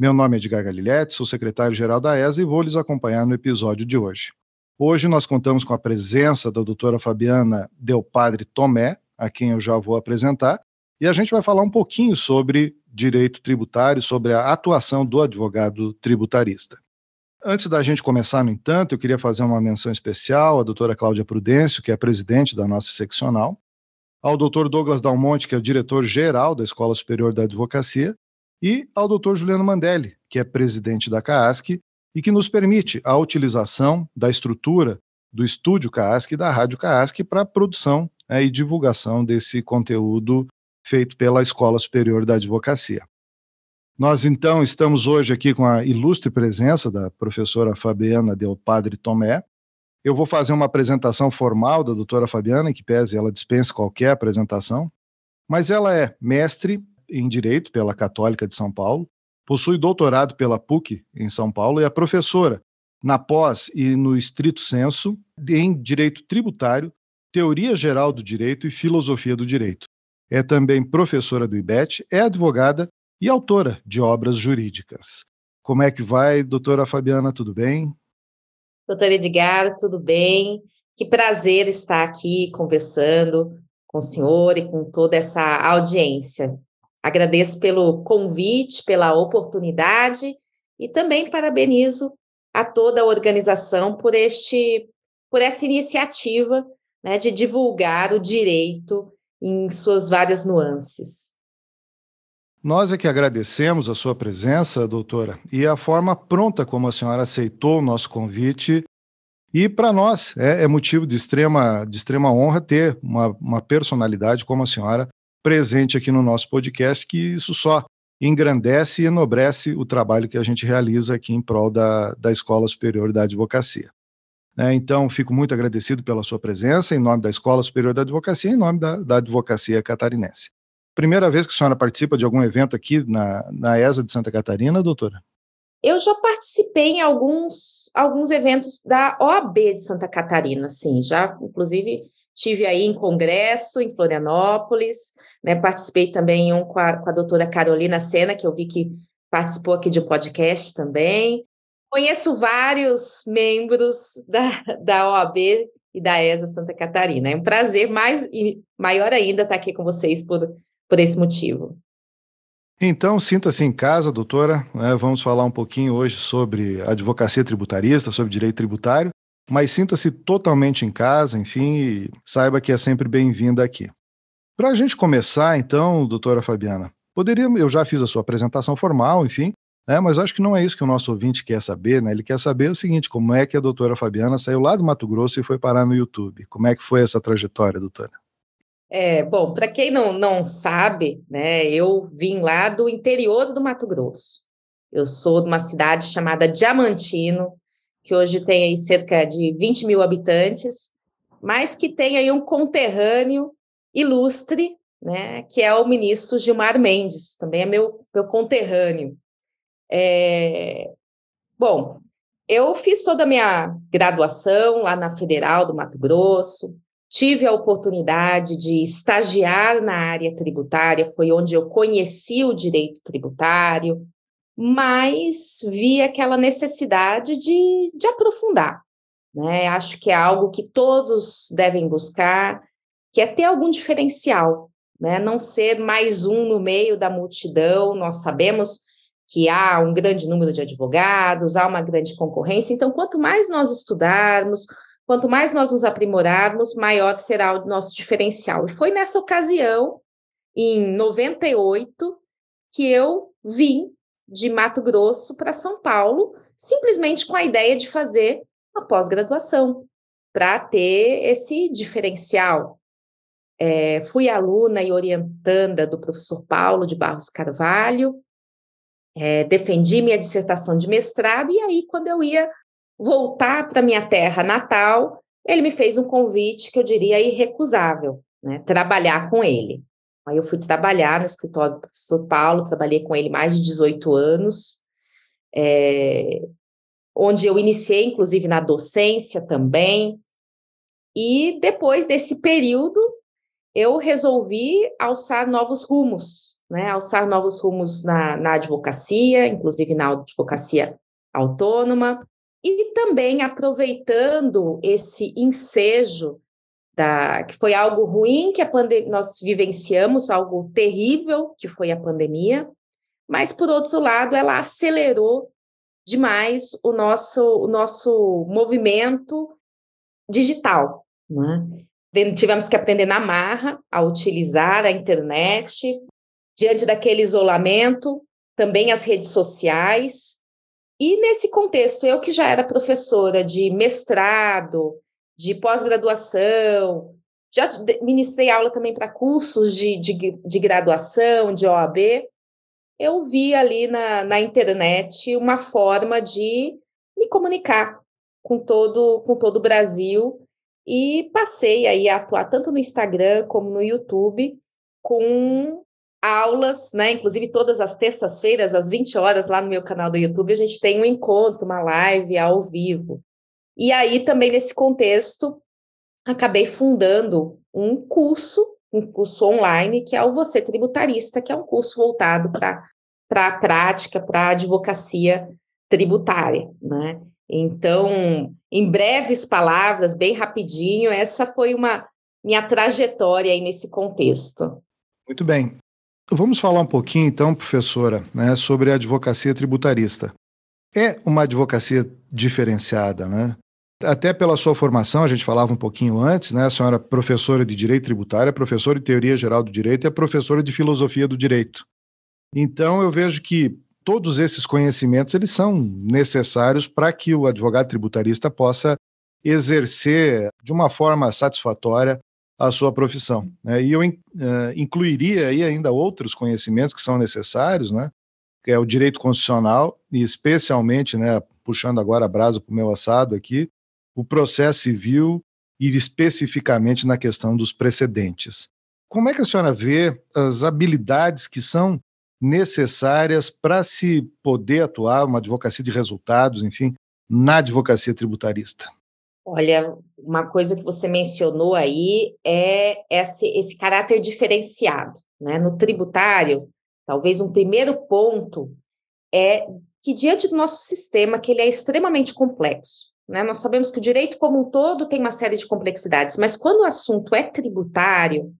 Meu nome é Edgar Galiletti, sou secretário-geral da ESA e vou lhes acompanhar no episódio de hoje. Hoje nós contamos com a presença da doutora Fabiana Del Padre Tomé, a quem eu já vou apresentar, e a gente vai falar um pouquinho sobre direito tributário, sobre a atuação do advogado tributarista. Antes da gente começar, no entanto, eu queria fazer uma menção especial à doutora Cláudia Prudêncio, que é presidente da nossa seccional, ao doutor Douglas Dalmonte, que é o diretor-geral da Escola Superior da Advocacia, e ao Dr. Juliano Mandelli, que é presidente da CAASC e que nos permite a utilização da estrutura do estúdio CAASC e da rádio CAASC para a produção né, e divulgação desse conteúdo feito pela Escola Superior da Advocacia. Nós, então, estamos hoje aqui com a ilustre presença da professora Fabiana Del Padre Tomé. Eu vou fazer uma apresentação formal da doutora Fabiana, que pese ela dispensa qualquer apresentação, mas ela é mestre em Direito pela Católica de São Paulo, possui doutorado pela PUC em São Paulo e é professora na pós e no estrito senso em Direito Tributário, Teoria Geral do Direito e Filosofia do Direito. É também professora do IBET, é advogada e autora de obras jurídicas. Como é que vai, doutora Fabiana, tudo bem? Doutora Edgar, tudo bem? Que prazer estar aqui conversando com o senhor e com toda essa audiência. Agradeço pelo convite, pela oportunidade e também parabenizo a toda a organização por este por essa iniciativa né, de divulgar o direito em suas várias nuances. Nós é que agradecemos a sua presença, doutora, e a forma pronta como a senhora aceitou o nosso convite. E para nós é, é, motivo de extrema, de extrema honra ter uma, uma personalidade como a senhora presente aqui no nosso podcast, que isso só engrandece e enobrece o trabalho que a gente realiza aqui em prol da, da Escola Superior da Advocacia. É, então, fico muito agradecido pela sua presença, em nome da Escola Superior da Advocacia, em nome da, da Advocacia Catarinense. Primeira vez que a senhora participa de algum evento aqui na, na ESA de Santa Catarina, doutora? Eu já participei em alguns, alguns eventos da OAB de Santa Catarina, sim, já, inclusive, Tive aí em congresso em Florianópolis, né? Participei também um com a, com a doutora Carolina Sena, que eu vi que participou aqui de um podcast também. Conheço vários membros da, da OAB e da ESA Santa Catarina. É um prazer mais e maior ainda estar aqui com vocês por, por esse motivo. Então, sinta-se em casa, doutora. É, vamos falar um pouquinho hoje sobre advocacia tributarista, sobre direito tributário mas sinta-se totalmente em casa, enfim, e saiba que é sempre bem-vinda aqui. Para a gente começar, então, doutora Fabiana, poderia, eu já fiz a sua apresentação formal, enfim, né, mas acho que não é isso que o nosso ouvinte quer saber, né? Ele quer saber o seguinte: como é que a doutora Fabiana saiu lá do Mato Grosso e foi parar no YouTube? Como é que foi essa trajetória, doutora? É, bom, para quem não, não sabe, né, eu vim lá do interior do Mato Grosso. Eu sou de uma cidade chamada Diamantino, que hoje tem aí cerca de 20 mil habitantes, mas que tem aí um conterrâneo ilustre, né, que é o ministro Gilmar Mendes, também é meu, meu conterrâneo. É... Bom, eu fiz toda a minha graduação lá na Federal do Mato Grosso, tive a oportunidade de estagiar na área tributária, foi onde eu conheci o direito tributário, mas vi aquela necessidade de, de aprofundar. Né? Acho que é algo que todos devem buscar, que é ter algum diferencial, né? não ser mais um no meio da multidão. Nós sabemos que há um grande número de advogados, há uma grande concorrência, então, quanto mais nós estudarmos, quanto mais nós nos aprimorarmos, maior será o nosso diferencial. E foi nessa ocasião, em 98, que eu vim de Mato Grosso para São Paulo, simplesmente com a ideia de fazer uma pós-graduação, para ter esse diferencial. É, fui aluna e orientanda do professor Paulo de Barros Carvalho, é, defendi minha dissertação de mestrado, e aí, quando eu ia voltar para minha terra natal, ele me fez um convite que eu diria irrecusável, né? Trabalhar com ele. Aí eu fui trabalhar no escritório do professor Paulo, trabalhei com ele mais de 18 anos, é, onde eu iniciei, inclusive, na docência também. E depois desse período, eu resolvi alçar novos rumos, né? Alçar novos rumos na, na advocacia, inclusive na advocacia autônoma, e também aproveitando esse ensejo da, que foi algo ruim que a nós vivenciamos, algo terrível que foi a pandemia, mas por outro lado ela acelerou demais o nosso o nosso movimento digital, né? Tivemos que aprender na marra a utilizar a internet diante daquele isolamento, também as redes sociais. E nesse contexto, eu que já era professora de mestrado, de pós-graduação, já ministrei aula também para cursos de, de, de, graduação, de OAB, eu vi ali na, na internet uma forma de me comunicar com todo, com todo o Brasil e passei aí a atuar tanto no Instagram como no YouTube com aulas, né? Inclusive todas as terças-feiras, às 20 horas, lá no meu canal do YouTube, a gente tem um encontro, uma live ao vivo. E aí, também nesse contexto, acabei fundando um curso, um curso online, que é o Você Tributarista, que é um curso voltado para a prática, para a advocacia tributária, né? Então, em breves palavras, bem rapidinho, essa foi uma minha trajetória aí nesse contexto. Muito bem. Vamos falar um pouquinho, então, professora, né, sobre a advocacia tributarista. É uma advocacia diferenciada, né? Até pela sua formação, a gente falava um pouquinho antes, né? A senhora é professora de Direito Tributário, é professora de Teoria Geral do Direito e é professora de Filosofia do Direito. Então, eu vejo que todos esses conhecimentos eles são necessários para que o advogado tributarista possa exercer de uma forma satisfatória a sua profissão. Né? E eu uh, incluiria aí ainda outros conhecimentos que são necessários, né? que é o direito constitucional e especialmente, né, puxando agora a brasa para o meu assado aqui, o processo civil e especificamente na questão dos precedentes. Como é que a senhora vê as habilidades que são necessárias para se poder atuar uma advocacia de resultados, enfim, na advocacia tributarista? Olha, uma coisa que você mencionou aí é esse, esse caráter diferenciado. Né? No tributário, talvez um primeiro ponto é que diante do nosso sistema, que ele é extremamente complexo, né? Nós sabemos que o direito como um todo tem uma série de complexidades, mas quando o assunto é tributário,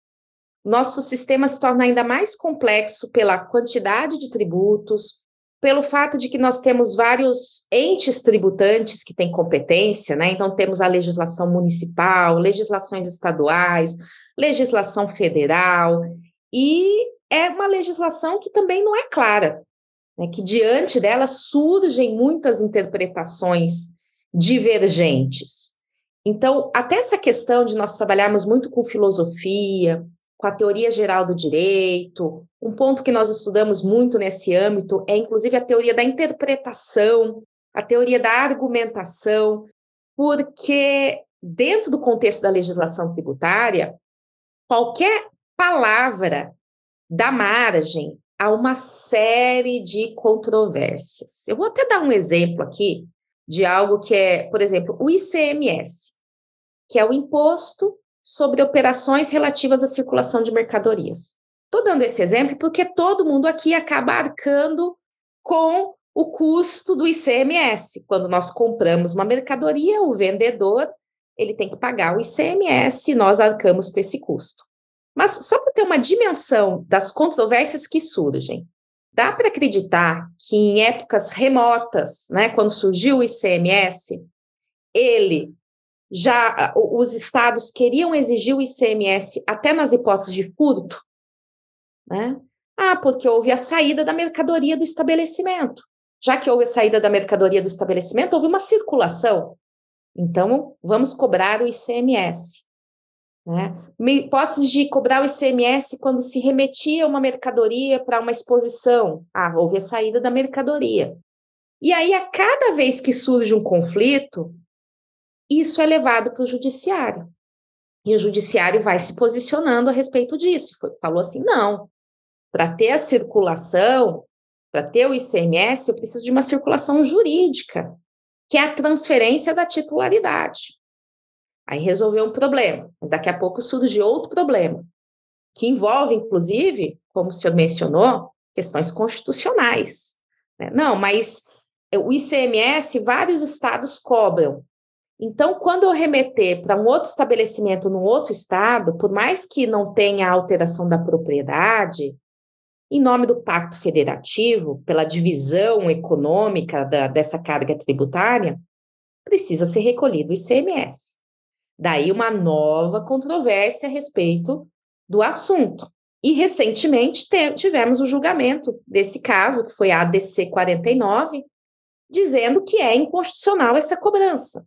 nosso sistema se torna ainda mais complexo pela quantidade de tributos, pelo fato de que nós temos vários entes tributantes que têm competência, né? Então, temos a legislação municipal, legislações estaduais, legislação federal, e é uma legislação que também não é clara, né? que diante dela surgem muitas interpretações divergentes. Então, até essa questão de nós trabalharmos muito com filosofia, com a teoria geral do direito. Um ponto que nós estudamos muito nesse âmbito é, inclusive, a teoria da interpretação, a teoria da argumentação, porque, dentro do contexto da legislação tributária, qualquer palavra dá margem a uma série de controvérsias. Eu vou até dar um exemplo aqui de algo que é, por exemplo, o ICMS, que é o imposto sobre operações relativas à circulação de mercadorias. Estou dando esse exemplo porque todo mundo aqui acaba arcando com o custo do ICMS. Quando nós compramos uma mercadoria, o vendedor ele tem que pagar o ICMS nós arcamos com esse custo. Mas só para ter uma dimensão das controvérsias que surgem, dá para acreditar que em épocas remotas, né, quando surgiu o ICMS, ele já os estados queriam exigir o ICMS até nas hipóteses de furto, né? Ah, porque houve a saída da mercadoria do estabelecimento. Já que houve a saída da mercadoria do estabelecimento, houve uma circulação. Então, vamos cobrar o ICMS. Né? Hipótese de cobrar o ICMS quando se remetia uma mercadoria para uma exposição. Ah, houve a saída da mercadoria. E aí, a cada vez que surge um conflito, isso é levado para o judiciário. E o judiciário vai se posicionando a respeito disso. Foi, falou assim: não, para ter a circulação, para ter o ICMS, eu preciso de uma circulação jurídica, que é a transferência da titularidade. Aí resolveu um problema, mas daqui a pouco surge outro problema, que envolve, inclusive, como o senhor mencionou, questões constitucionais. Né? Não, mas o ICMS, vários estados cobram. Então, quando eu remeter para um outro estabelecimento num outro estado, por mais que não tenha alteração da propriedade, em nome do Pacto Federativo, pela divisão econômica da, dessa carga tributária, precisa ser recolhido o ICMS. Daí uma nova controvérsia a respeito do assunto. E recentemente tivemos o julgamento desse caso, que foi a ADC 49, dizendo que é inconstitucional essa cobrança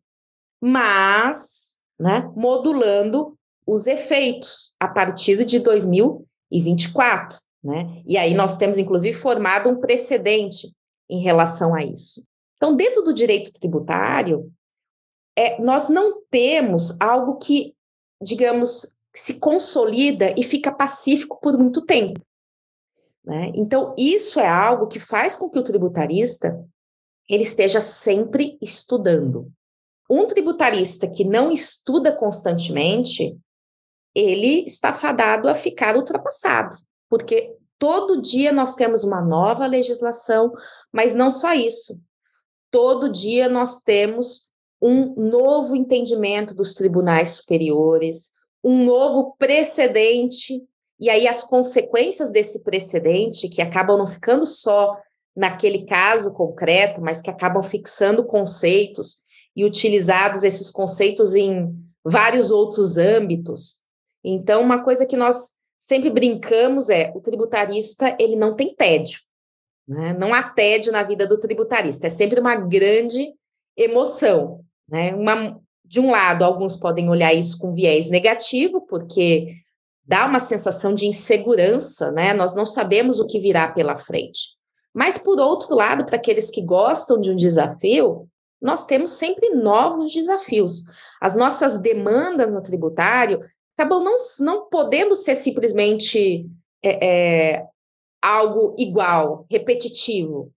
mas né, modulando os efeitos a partir de 2024. Né? E aí nós temos, inclusive, formado um precedente em relação a isso. Então, dentro do direito tributário, é, nós não temos algo que, digamos, se consolida e fica pacífico por muito tempo. Né? Então, isso é algo que faz com que o tributarista ele esteja sempre estudando. Um tributarista que não estuda constantemente, ele está fadado a ficar ultrapassado, porque todo dia nós temos uma nova legislação, mas não só isso. Todo dia nós temos um novo entendimento dos tribunais superiores, um novo precedente, e aí as consequências desse precedente, que acabam não ficando só naquele caso concreto, mas que acabam fixando conceitos e utilizados esses conceitos em vários outros âmbitos. Então, uma coisa que nós sempre brincamos é o tributarista ele não tem tédio, né? não há tédio na vida do tributarista, é sempre uma grande emoção. Né? Uma, de um lado, alguns podem olhar isso com viés negativo, porque dá uma sensação de insegurança, né? nós não sabemos o que virá pela frente. Mas, por outro lado, para aqueles que gostam de um desafio, nós temos sempre novos desafios. As nossas demandas no tributário acabam não, não podendo ser simplesmente é, é, algo igual, repetitivo,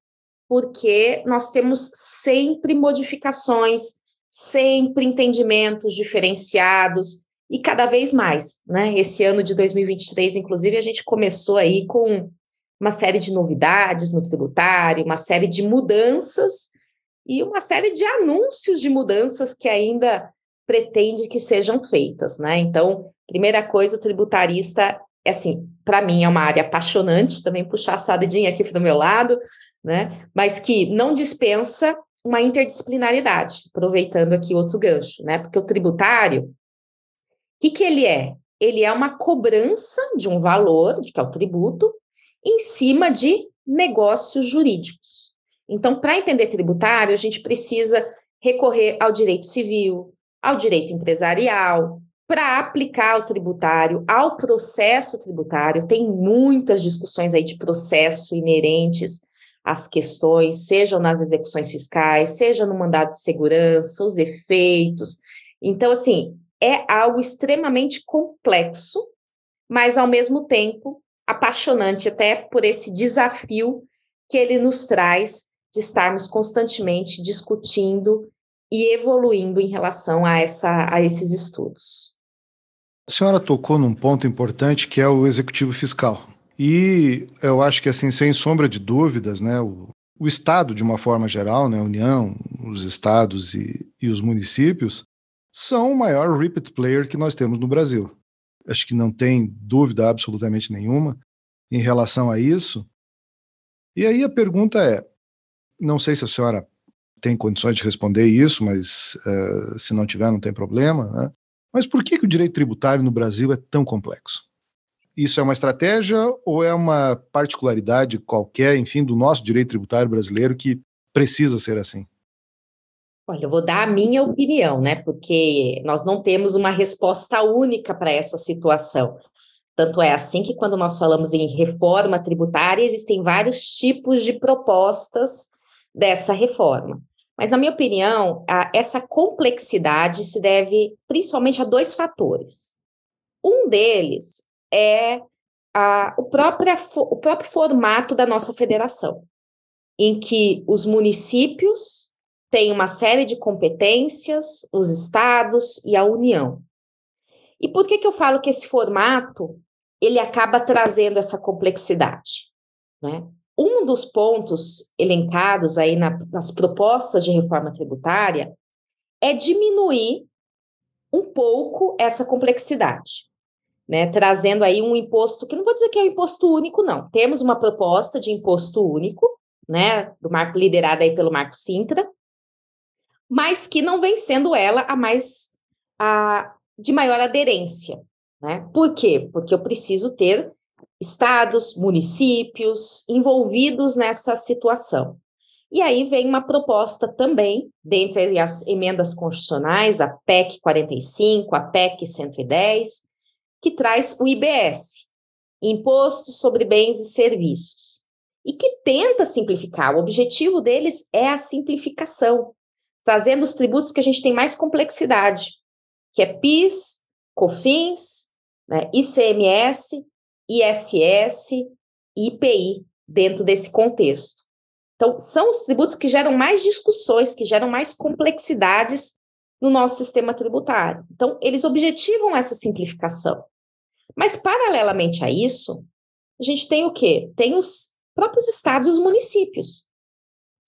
porque nós temos sempre modificações, sempre entendimentos diferenciados e cada vez mais, né? Esse ano de 2023, inclusive, a gente começou aí com uma série de novidades no tributário, uma série de mudanças e uma série de anúncios de mudanças que ainda pretende que sejam feitas, né? Então, primeira coisa, o tributarista, é assim, para mim é uma área apaixonante, também puxar a sardinha aqui para o meu lado, né? Mas que não dispensa uma interdisciplinaridade, aproveitando aqui outro gancho, né? Porque o tributário, o que, que ele é? Ele é uma cobrança de um valor, que é o tributo, em cima de negócios jurídicos. Então, para entender tributário, a gente precisa recorrer ao direito civil, ao direito empresarial, para aplicar o tributário ao processo tributário. Tem muitas discussões aí de processo inerentes às questões, sejam nas execuções fiscais, seja no mandado de segurança, os efeitos. Então, assim, é algo extremamente complexo, mas ao mesmo tempo apaixonante até por esse desafio que ele nos traz de estarmos constantemente discutindo e evoluindo em relação a, essa, a esses estudos. A senhora tocou num ponto importante que é o executivo fiscal. E eu acho que, assim, sem sombra de dúvidas, né, o, o Estado, de uma forma geral, né, a União, os estados e, e os municípios, são o maior repeat player que nós temos no Brasil. Acho que não tem dúvida absolutamente nenhuma em relação a isso. E aí a pergunta é: não sei se a senhora tem condições de responder isso, mas uh, se não tiver, não tem problema. Né? Mas por que, que o direito tributário no Brasil é tão complexo? Isso é uma estratégia ou é uma particularidade qualquer, enfim, do nosso direito tributário brasileiro que precisa ser assim? Olha, eu vou dar a minha opinião, né? Porque nós não temos uma resposta única para essa situação. Tanto é assim que, quando nós falamos em reforma tributária, existem vários tipos de propostas dessa reforma. Mas, na minha opinião, a, essa complexidade se deve principalmente a dois fatores. Um deles é a, o, próprio, o próprio formato da nossa federação, em que os municípios têm uma série de competências, os estados e a União. E por que, que eu falo que esse formato ele acaba trazendo essa complexidade? Né? Um dos pontos elencados aí na, nas propostas de reforma tributária é diminuir um pouco essa complexidade, né? Trazendo aí um imposto que não vou dizer que é um imposto único, não. Temos uma proposta de imposto único, né? Do marco liderada aí pelo Marco Sintra, mas que não vem sendo ela a mais a, de maior aderência, né? Por quê? Porque eu preciso ter estados, municípios envolvidos nessa situação. E aí vem uma proposta também, dentre as emendas constitucionais, a PEC 45, a PEC 110, que traz o IBS, Imposto sobre Bens e Serviços, e que tenta simplificar. O objetivo deles é a simplificação, trazendo os tributos que a gente tem mais complexidade, que é PIS, COFINS, né, ICMS ISS e IPI dentro desse contexto. Então, são os tributos que geram mais discussões, que geram mais complexidades no nosso sistema tributário. Então, eles objetivam essa simplificação. Mas, paralelamente a isso, a gente tem o quê? Tem os próprios estados e os municípios,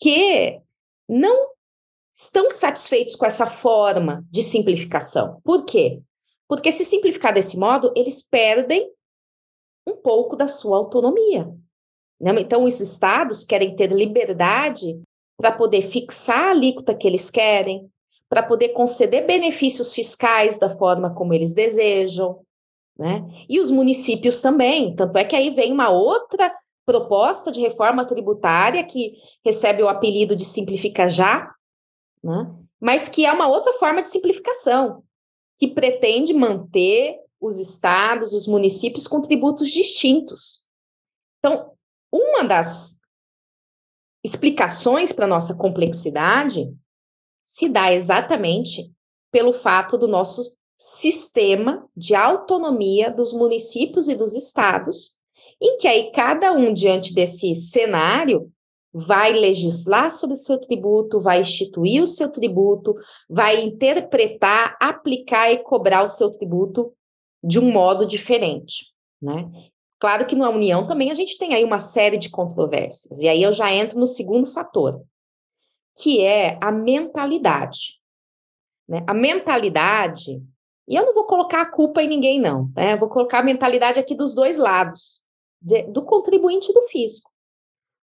que não estão satisfeitos com essa forma de simplificação. Por quê? Porque se simplificar desse modo, eles perdem um pouco da sua autonomia. Né? Então, os estados querem ter liberdade para poder fixar a alíquota que eles querem, para poder conceder benefícios fiscais da forma como eles desejam, né? E os municípios também. Tanto é que aí vem uma outra proposta de reforma tributária que recebe o apelido de Simplifica Já, né? mas que é uma outra forma de simplificação, que pretende manter os estados, os municípios com tributos distintos. Então, uma das explicações para a nossa complexidade se dá exatamente pelo fato do nosso sistema de autonomia dos municípios e dos estados, em que aí cada um, diante desse cenário, vai legislar sobre o seu tributo, vai instituir o seu tributo, vai interpretar, aplicar e cobrar o seu tributo de um modo diferente, né? Claro que na União também a gente tem aí uma série de controvérsias, e aí eu já entro no segundo fator, que é a mentalidade. Né? A mentalidade, e eu não vou colocar a culpa em ninguém, não, né? Eu vou colocar a mentalidade aqui dos dois lados, de, do contribuinte e do fisco,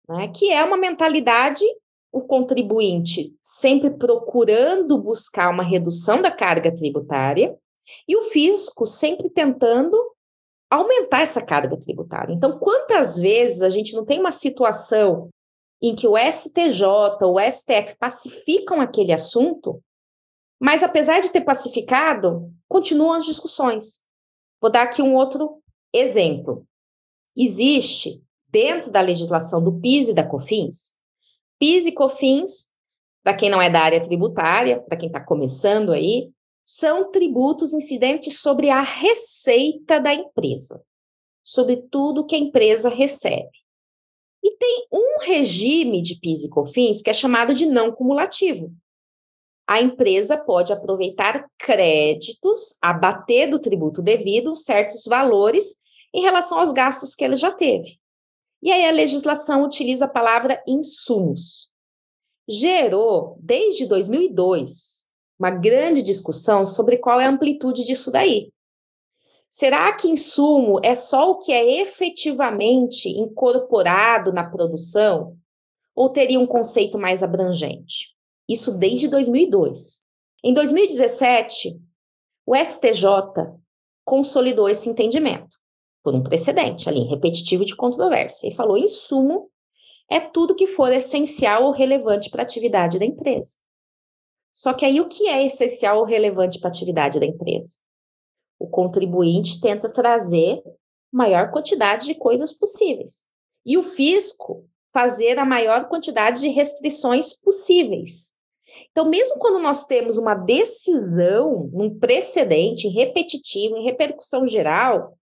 né? que é uma mentalidade, o contribuinte sempre procurando buscar uma redução da carga tributária, e o fisco sempre tentando aumentar essa carga tributária. Então, quantas vezes a gente não tem uma situação em que o STJ ou o STF pacificam aquele assunto, mas apesar de ter pacificado, continuam as discussões. Vou dar aqui um outro exemplo. Existe, dentro da legislação do PIS e da COFINS, PIS e COFINS, para quem não é da área tributária, para quem está começando aí, são tributos incidentes sobre a receita da empresa, sobre tudo que a empresa recebe. E tem um regime de PIS e COFINS que é chamado de não cumulativo. A empresa pode aproveitar créditos, abater do tributo devido certos valores em relação aos gastos que ele já teve. E aí a legislação utiliza a palavra insumos. Gerou, desde 2002, uma grande discussão sobre qual é a amplitude disso daí. Será que insumo é só o que é efetivamente incorporado na produção? Ou teria um conceito mais abrangente? Isso desde 2002. Em 2017, o STJ consolidou esse entendimento por um precedente ali, repetitivo de controvérsia, e falou: insumo é tudo que for essencial ou relevante para a atividade da empresa. Só que aí o que é essencial ou relevante para a atividade da empresa? O contribuinte tenta trazer maior quantidade de coisas possíveis. E o fisco fazer a maior quantidade de restrições possíveis. Então, mesmo quando nós temos uma decisão, um precedente repetitivo, em repercussão geral,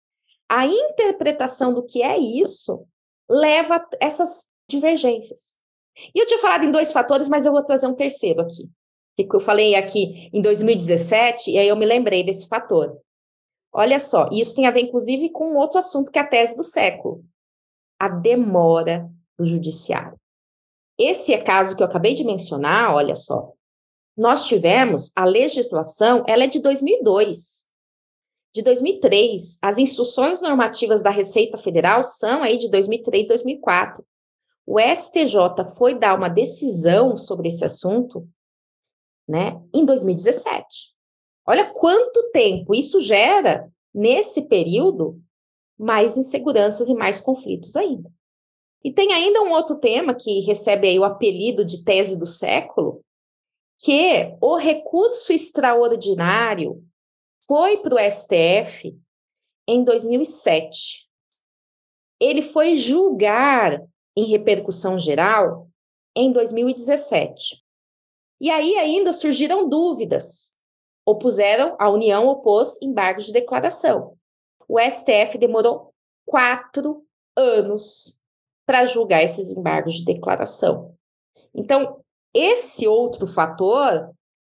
a interpretação do que é isso leva a essas divergências. E eu tinha falado em dois fatores, mas eu vou trazer um terceiro aqui. Que eu falei aqui em 2017, e aí eu me lembrei desse fator. Olha só, isso tem a ver, inclusive, com outro assunto que é a tese do século: a demora do judiciário. Esse é caso que eu acabei de mencionar, olha só. Nós tivemos a legislação, ela é de 2002. De 2003, as instruções normativas da Receita Federal são aí de 2003, 2004. O STJ foi dar uma decisão sobre esse assunto, né, em 2017. Olha quanto tempo isso gera nesse período mais inseguranças e mais conflitos ainda. E tem ainda um outro tema que recebe aí o apelido de tese do século, que o recurso extraordinário foi para o STF em 2007. Ele foi julgar em repercussão geral em 2017. E aí ainda surgiram dúvidas. Opuseram, a União opôs embargos de declaração. O STF demorou quatro anos para julgar esses embargos de declaração. Então, esse outro fator,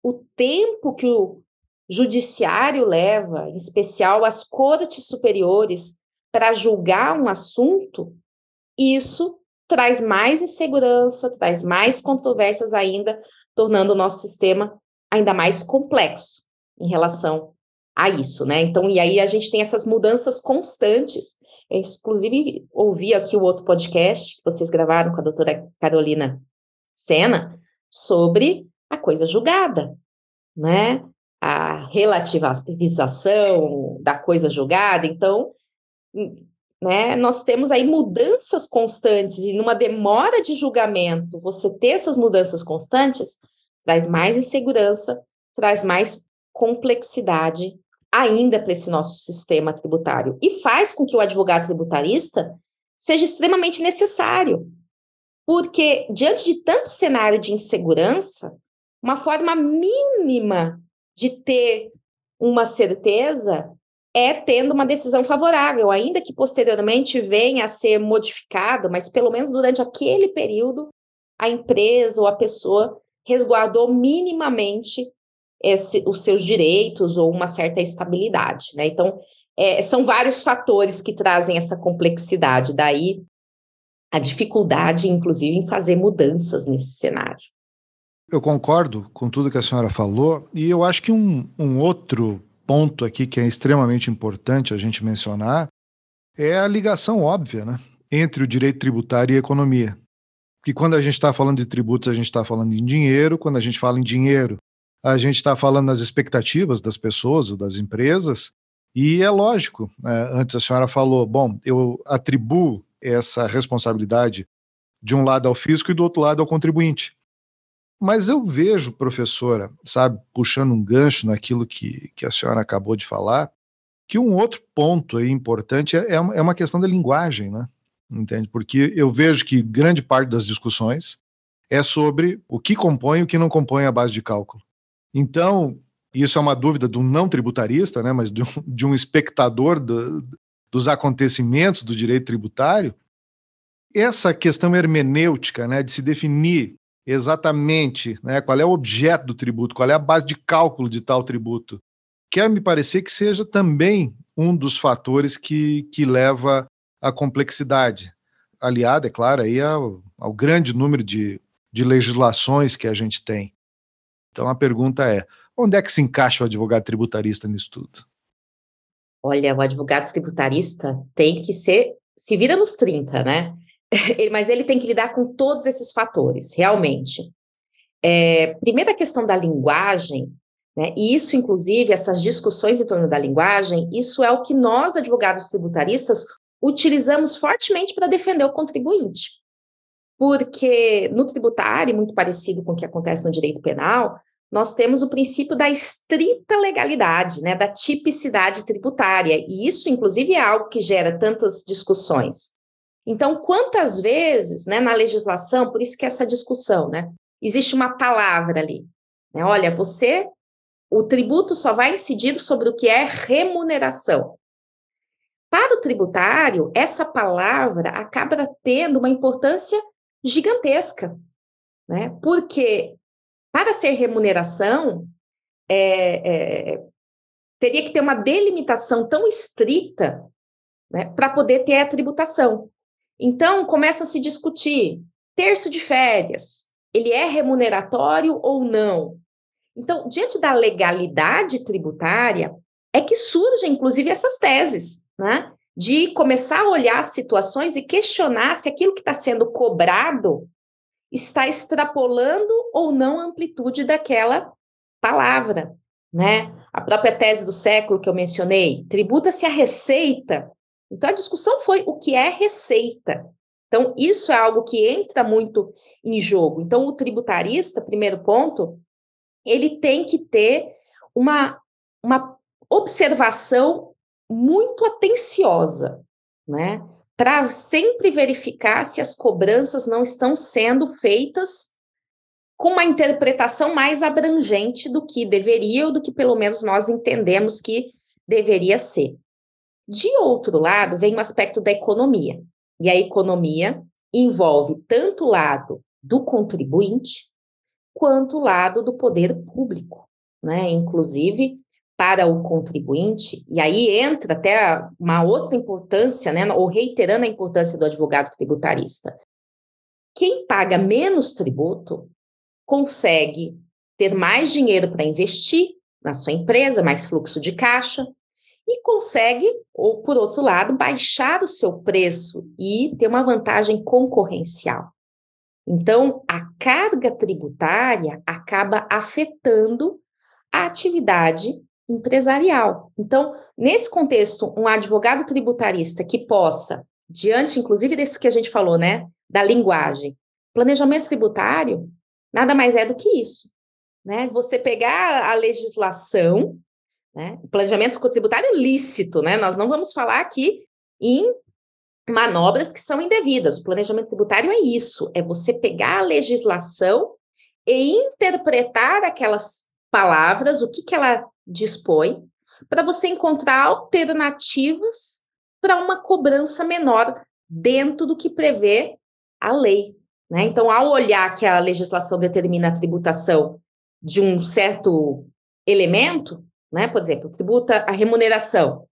o tempo que o judiciário leva, em especial as cortes superiores, para julgar um assunto, isso traz mais insegurança, traz mais controvérsias ainda, tornando o nosso sistema ainda mais complexo em relação a isso, né? Então, e aí a gente tem essas mudanças constantes. Eu, inclusive, ouvi aqui o outro podcast que vocês gravaram com a doutora Carolina Sena sobre a coisa julgada, né? A relativização da coisa julgada. Então, né, nós temos aí mudanças constantes e numa demora de julgamento, você ter essas mudanças constantes traz mais insegurança, traz mais complexidade ainda para esse nosso sistema tributário e faz com que o advogado tributarista seja extremamente necessário. Porque diante de tanto cenário de insegurança, uma forma mínima de ter uma certeza é tendo uma decisão favorável, ainda que posteriormente venha a ser modificado, mas pelo menos durante aquele período, a empresa ou a pessoa resguardou minimamente esse, os seus direitos ou uma certa estabilidade, né? Então, é, são vários fatores que trazem essa complexidade, daí a dificuldade, inclusive, em fazer mudanças nesse cenário. Eu concordo com tudo que a senhora falou, e eu acho que um, um outro ponto aqui que é extremamente importante a gente mencionar é a ligação óbvia né, entre o direito tributário e a economia. Que quando a gente está falando de tributos, a gente está falando em dinheiro, quando a gente fala em dinheiro, a gente está falando nas expectativas das pessoas ou das empresas, e é lógico, né, antes a senhora falou, bom, eu atribuo essa responsabilidade de um lado ao fisco e do outro lado ao contribuinte. Mas eu vejo, professora, sabe, puxando um gancho naquilo que, que a senhora acabou de falar, que um outro ponto importante é, é, é uma questão da linguagem, né? Entende? Porque eu vejo que grande parte das discussões é sobre o que compõe e o que não compõe a base de cálculo. Então, isso é uma dúvida do não tributarista, né, mas de um, de um espectador do, dos acontecimentos do direito tributário, essa questão hermenêutica, né, de se definir exatamente né, qual é o objeto do tributo, qual é a base de cálculo de tal tributo. Quer me parecer que seja também um dos fatores que, que leva à complexidade, aliada, é claro, aí ao, ao grande número de, de legislações que a gente tem. Então a pergunta é: onde é que se encaixa o advogado tributarista nisso tudo? Olha, o advogado tributarista tem que ser, se vira nos 30, né? mas ele tem que lidar com todos esses fatores, realmente. É, primeira questão da linguagem, né, e isso, inclusive, essas discussões em torno da linguagem, isso é o que nós, advogados tributaristas, utilizamos fortemente para defender o contribuinte. Porque no tributário, muito parecido com o que acontece no direito penal, nós temos o princípio da estrita legalidade, né, da tipicidade tributária, e isso, inclusive, é algo que gera tantas discussões. Então, quantas vezes, né, na legislação, por isso que essa discussão, né, existe uma palavra ali, né, olha, você, o tributo só vai incidir sobre o que é remuneração. Para o tributário, essa palavra acaba tendo uma importância gigantesca, né, porque para ser remuneração, é, é, teria que ter uma delimitação tão estrita né, para poder ter a tributação. Então, começa a se discutir terço de férias, ele é remuneratório ou não? Então, diante da legalidade tributária, é que surgem, inclusive, essas teses, né? De começar a olhar situações e questionar se aquilo que está sendo cobrado está extrapolando ou não a amplitude daquela palavra, né? A própria tese do século que eu mencionei, tributa-se a receita então, a discussão foi o que é receita. Então, isso é algo que entra muito em jogo. Então, o tributarista, primeiro ponto, ele tem que ter uma, uma observação muito atenciosa, né? Para sempre verificar se as cobranças não estão sendo feitas com uma interpretação mais abrangente do que deveria ou do que pelo menos nós entendemos que deveria ser. De outro lado, vem o aspecto da economia. E a economia envolve tanto o lado do contribuinte quanto o lado do poder público, né? Inclusive para o contribuinte, e aí entra até uma outra importância, né, ou reiterando a importância do advogado tributarista. Quem paga menos tributo consegue ter mais dinheiro para investir na sua empresa, mais fluxo de caixa, e consegue, ou por outro lado, baixar o seu preço e ter uma vantagem concorrencial. Então, a carga tributária acaba afetando a atividade empresarial. Então, nesse contexto, um advogado tributarista que possa, diante inclusive desse que a gente falou, né, da linguagem, planejamento tributário nada mais é do que isso, né? Você pegar a legislação né? O planejamento tributário lícito, né? Nós não vamos falar aqui em manobras que são indevidas. O planejamento tributário é isso: é você pegar a legislação e interpretar aquelas palavras, o que, que ela dispõe, para você encontrar alternativas para uma cobrança menor dentro do que prevê a lei. Né? Então, ao olhar que a legislação determina a tributação de um certo elemento, né? Por exemplo, tributa a remuneração.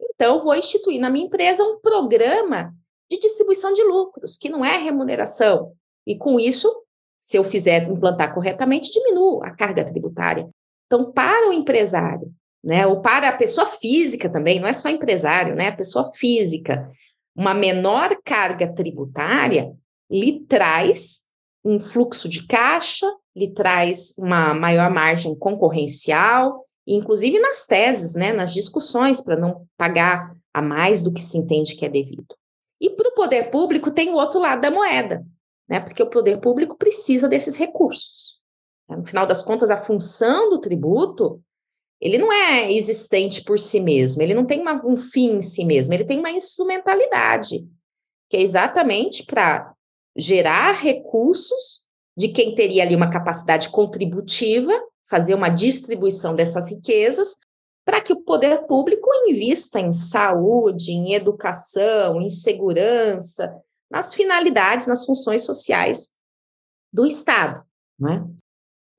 Então, vou instituir na minha empresa um programa de distribuição de lucros, que não é remuneração. E com isso, se eu fizer implantar corretamente, diminuo a carga tributária. Então, para o empresário, né, ou para a pessoa física também, não é só empresário, né, a pessoa física, uma menor carga tributária lhe traz um fluxo de caixa, lhe traz uma maior margem concorrencial, inclusive nas teses, né, nas discussões, para não pagar a mais do que se entende que é devido. E para o poder público tem o outro lado da moeda, né, porque o poder público precisa desses recursos. No final das contas, a função do tributo, ele não é existente por si mesmo, ele não tem uma, um fim em si mesmo, ele tem uma instrumentalidade, que é exatamente para gerar recursos de quem teria ali uma capacidade contributiva fazer uma distribuição dessas riquezas para que o poder público invista em saúde, em educação, em segurança, nas finalidades, nas funções sociais do Estado. Né?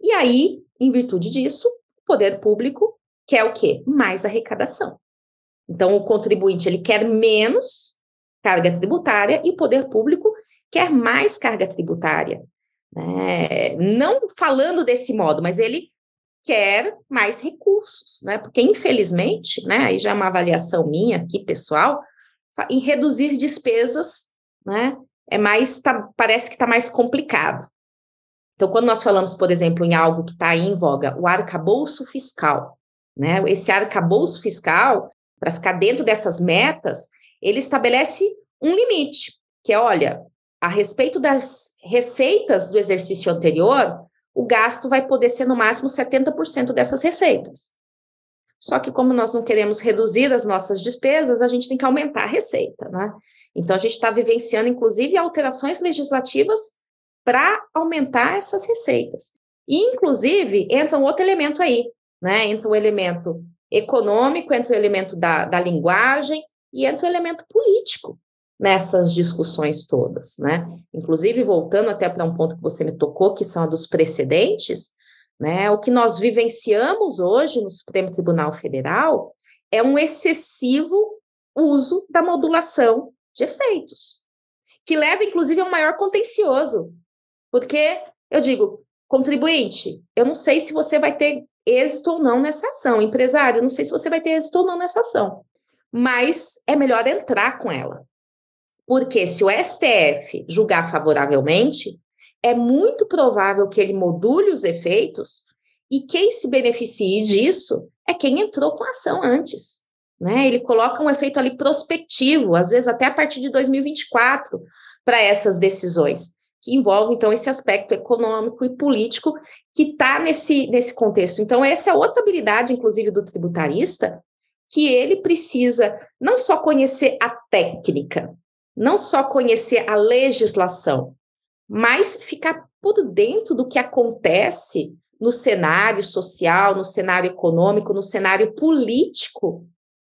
E aí, em virtude disso, o poder público quer o quê? Mais arrecadação. Então, o contribuinte ele quer menos carga tributária e o poder público quer mais carga tributária. Né? Não falando desse modo, mas ele quer mais recursos, né? Porque, infelizmente, né, aí já é uma avaliação minha aqui, pessoal, em reduzir despesas, né, é mais, tá, parece que está mais complicado. Então, quando nós falamos, por exemplo, em algo que está em voga, o arcabouço fiscal, né, esse arcabouço fiscal, para ficar dentro dessas metas, ele estabelece um limite, que é, olha, a respeito das receitas do exercício anterior, o gasto vai poder ser no máximo 70% dessas receitas. Só que como nós não queremos reduzir as nossas despesas, a gente tem que aumentar a receita, né? Então, a gente está vivenciando, inclusive, alterações legislativas para aumentar essas receitas. E, inclusive, entra um outro elemento aí, né? Entra o elemento econômico, entra o elemento da, da linguagem e entra o elemento político nessas discussões todas, né? Inclusive, voltando até para um ponto que você me tocou, que são a dos precedentes, né? O que nós vivenciamos hoje no Supremo Tribunal Federal é um excessivo uso da modulação de efeitos, que leva, inclusive, a um maior contencioso. Porque, eu digo, contribuinte, eu não sei se você vai ter êxito ou não nessa ação. Empresário, eu não sei se você vai ter êxito ou não nessa ação. Mas é melhor entrar com ela. Porque se o STF julgar favoravelmente, é muito provável que ele module os efeitos e quem se beneficie disso é quem entrou com a ação antes. Né? Ele coloca um efeito ali prospectivo, às vezes até a partir de 2024, para essas decisões, que envolve então esse aspecto econômico e político que está nesse, nesse contexto. Então, essa é outra habilidade, inclusive, do tributarista, que ele precisa não só conhecer a técnica, não só conhecer a legislação, mas ficar por dentro do que acontece no cenário social, no cenário econômico, no cenário político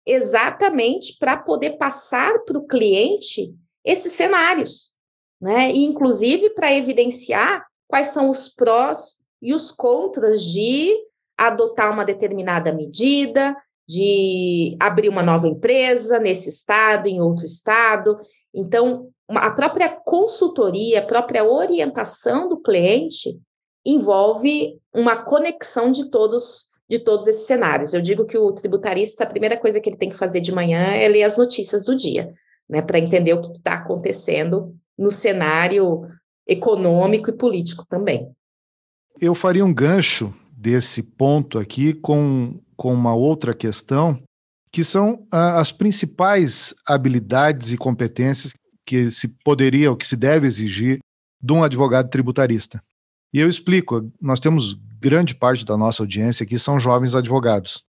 exatamente para poder passar para o cliente esses cenários, né? E inclusive para evidenciar quais são os prós e os contras de adotar uma determinada medida, de abrir uma nova empresa nesse estado, em outro estado. Então, a própria consultoria, a própria orientação do cliente envolve uma conexão de todos de todos esses cenários. Eu digo que o tributarista, a primeira coisa que ele tem que fazer de manhã é ler as notícias do dia, né, para entender o que está acontecendo no cenário econômico e político também. Eu faria um gancho desse ponto aqui com, com uma outra questão, que são ah, as principais habilidades e competências que se poderia ou que se deve exigir de um advogado tributarista. E eu explico, nós temos grande parte da nossa audiência aqui são jovens advogados.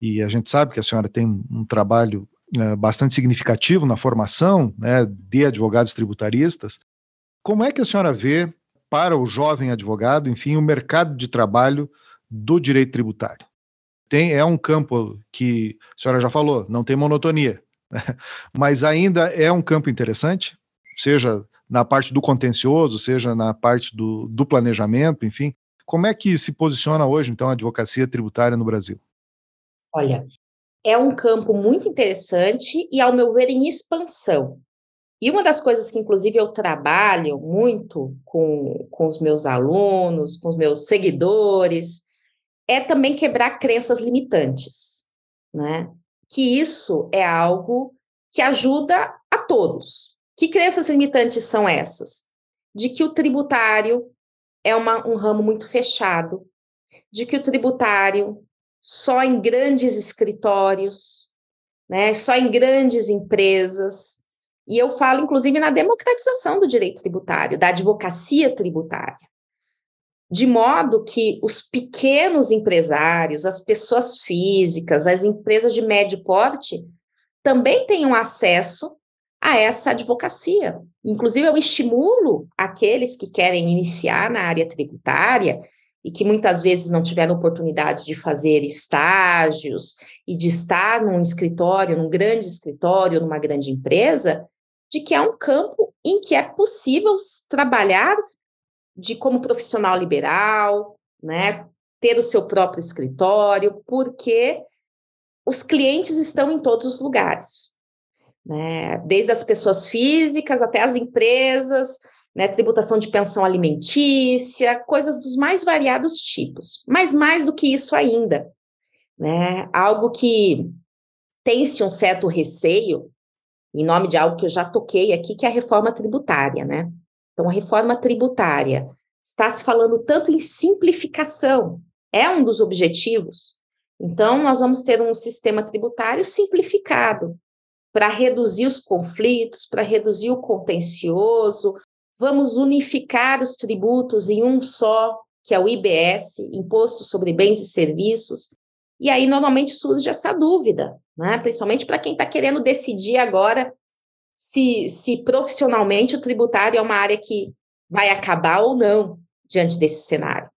E a gente sabe que a senhora tem um trabalho é, bastante significativo na formação né, de advogados tributaristas. Como é que a senhora vê para o jovem advogado, enfim, o mercado de trabalho do direito tributário? Tem, é um campo que a senhora já falou, não tem monotonia, né, mas ainda é um campo interessante, seja na parte do contencioso, seja na parte do, do planejamento, enfim. Como é que se posiciona hoje, então, a advocacia tributária no Brasil? Olha, é um campo muito interessante e, ao meu ver, em expansão. E uma das coisas que, inclusive, eu trabalho muito com, com os meus alunos, com os meus seguidores, é também quebrar crenças limitantes, né? Que isso é algo que ajuda a todos, que crenças limitantes são essas? De que o tributário é uma, um ramo muito fechado, de que o tributário só em grandes escritórios, né, só em grandes empresas. E eu falo, inclusive, na democratização do direito tributário, da advocacia tributária. De modo que os pequenos empresários, as pessoas físicas, as empresas de médio porte, também tenham acesso a essa advocacia. Inclusive, eu estimulo aqueles que querem iniciar na área tributária e que muitas vezes não tiveram oportunidade de fazer estágios e de estar num escritório, num grande escritório, numa grande empresa, de que é um campo em que é possível trabalhar de como profissional liberal, né, ter o seu próprio escritório, porque os clientes estão em todos os lugares né? Desde as pessoas físicas até as empresas, né? Tributação de pensão alimentícia, coisas dos mais variados tipos. Mas mais do que isso ainda, né? Algo que tem-se um certo receio, em nome de algo que eu já toquei aqui, que é a reforma tributária, né? Então, a reforma tributária está se falando tanto em simplificação, é um dos objetivos. Então, nós vamos ter um sistema tributário simplificado, para reduzir os conflitos, para reduzir o contencioso. Vamos unificar os tributos em um só, que é o IBS, Imposto sobre Bens e Serviços. E aí, normalmente, surge essa dúvida, né? principalmente para quem está querendo decidir agora se, se profissionalmente o tributário é uma área que vai acabar ou não diante desse cenário.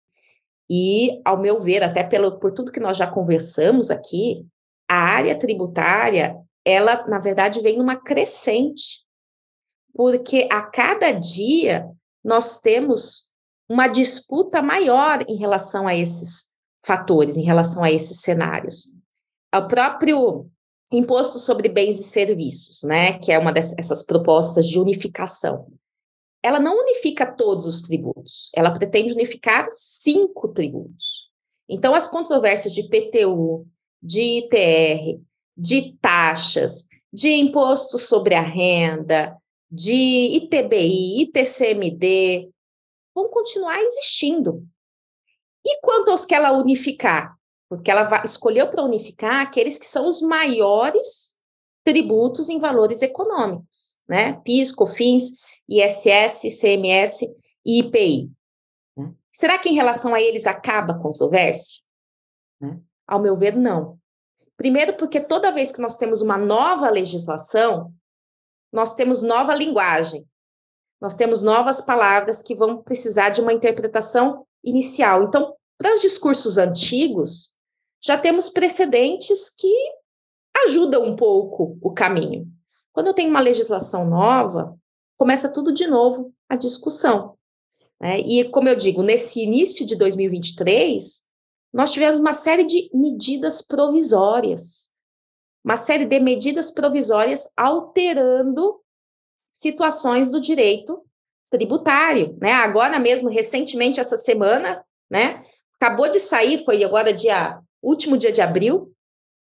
E, ao meu ver, até pelo, por tudo que nós já conversamos aqui, a área tributária, ela, na verdade, vem numa crescente, porque a cada dia nós temos uma disputa maior em relação a esses fatores, em relação a esses cenários. O próprio imposto sobre bens e serviços, né, que é uma dessas propostas de unificação. Ela não unifica todos os tributos, ela pretende unificar cinco tributos. Então, as controvérsias de PTU, de ITR, de taxas, de imposto sobre a renda, de ITBI, ITCMD, vão continuar existindo. E quanto aos que ela unificar? Porque ela vai, escolheu para unificar aqueles que são os maiores tributos em valores econômicos, né? PIS, COFINS, ISS, ICMS e IPI. Né? Será que em relação a eles acaba a controvérsia? Né? Ao meu ver, não. Primeiro, porque toda vez que nós temos uma nova legislação, nós temos nova linguagem, nós temos novas palavras que vão precisar de uma interpretação inicial. Então, para os discursos antigos, já temos precedentes que ajudam um pouco o caminho. Quando eu tenho uma legislação nova, começa tudo de novo a discussão. Né? E, como eu digo, nesse início de 2023, nós tivemos uma série de medidas provisórias, uma série de medidas provisórias alterando situações do direito tributário, né? Agora mesmo, recentemente, essa semana, né? Acabou de sair, foi agora dia último dia de abril,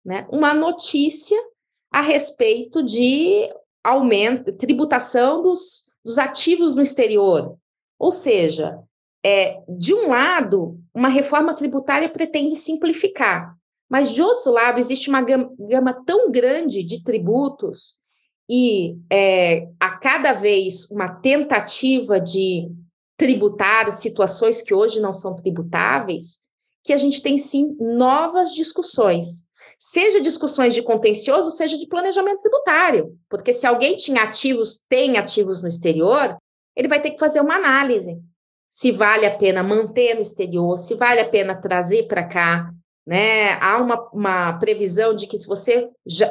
né? Uma notícia a respeito de aumento, tributação dos, dos ativos no exterior. Ou seja, é, de um lado, uma reforma tributária pretende simplificar, mas de outro lado, existe uma gama, tão grande de tributos e é, a cada vez uma tentativa de tributar situações que hoje não são tributáveis, que a gente tem sim novas discussões, seja discussões de contencioso, seja de planejamento tributário, porque se alguém tinha ativos, tem ativos no exterior, ele vai ter que fazer uma análise. Se vale a pena manter no exterior, se vale a pena trazer para cá, né? Há uma, uma previsão de que se você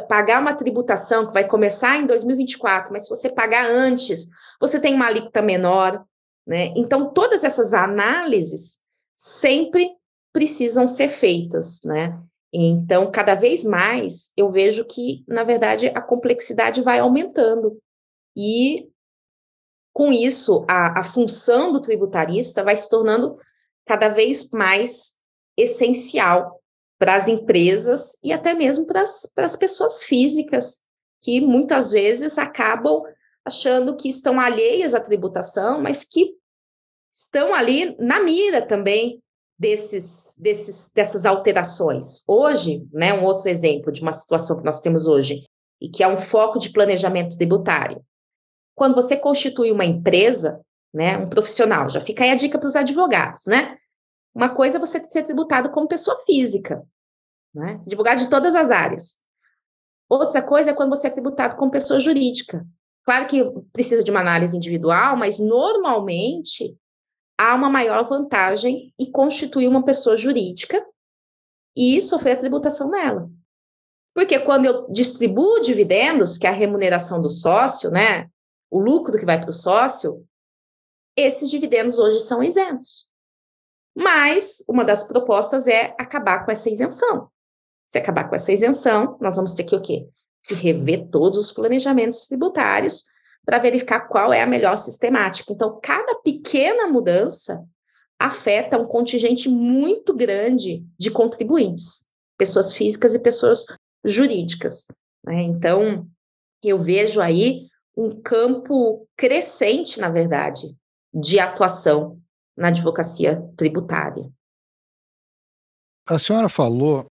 pagar uma tributação que vai começar em 2024, mas se você pagar antes, você tem uma alíquota menor, né? Então, todas essas análises sempre precisam ser feitas, né? Então, cada vez mais eu vejo que, na verdade, a complexidade vai aumentando. E, com isso, a, a função do tributarista vai se tornando cada vez mais essencial para as empresas e até mesmo para as, pessoas físicas, que muitas vezes acabam achando que estão alheias à tributação, mas que estão ali na mira também desses, desses, dessas alterações. Hoje, né, um outro exemplo de uma situação que nós temos hoje, e que é um foco de planejamento tributário. Quando você constitui uma empresa, né, um profissional, já fica aí a dica para os advogados, né? Uma coisa é você ser tributado como pessoa física, né? Advogado de todas as áreas. Outra coisa é quando você é tributado como pessoa jurídica. Claro que precisa de uma análise individual, mas normalmente há uma maior vantagem em constituir uma pessoa jurídica e sofrer a tributação nela. Porque quando eu distribuo dividendos, que é a remuneração do sócio, né? O lucro que vai para o sócio, esses dividendos hoje são isentos. Mas uma das propostas é acabar com essa isenção. Se acabar com essa isenção, nós vamos ter que o quê? Que rever todos os planejamentos tributários para verificar qual é a melhor sistemática. Então, cada pequena mudança afeta um contingente muito grande de contribuintes, pessoas físicas e pessoas jurídicas. Né? Então, eu vejo aí um campo crescente, na verdade, de atuação na advocacia tributária. A senhora falou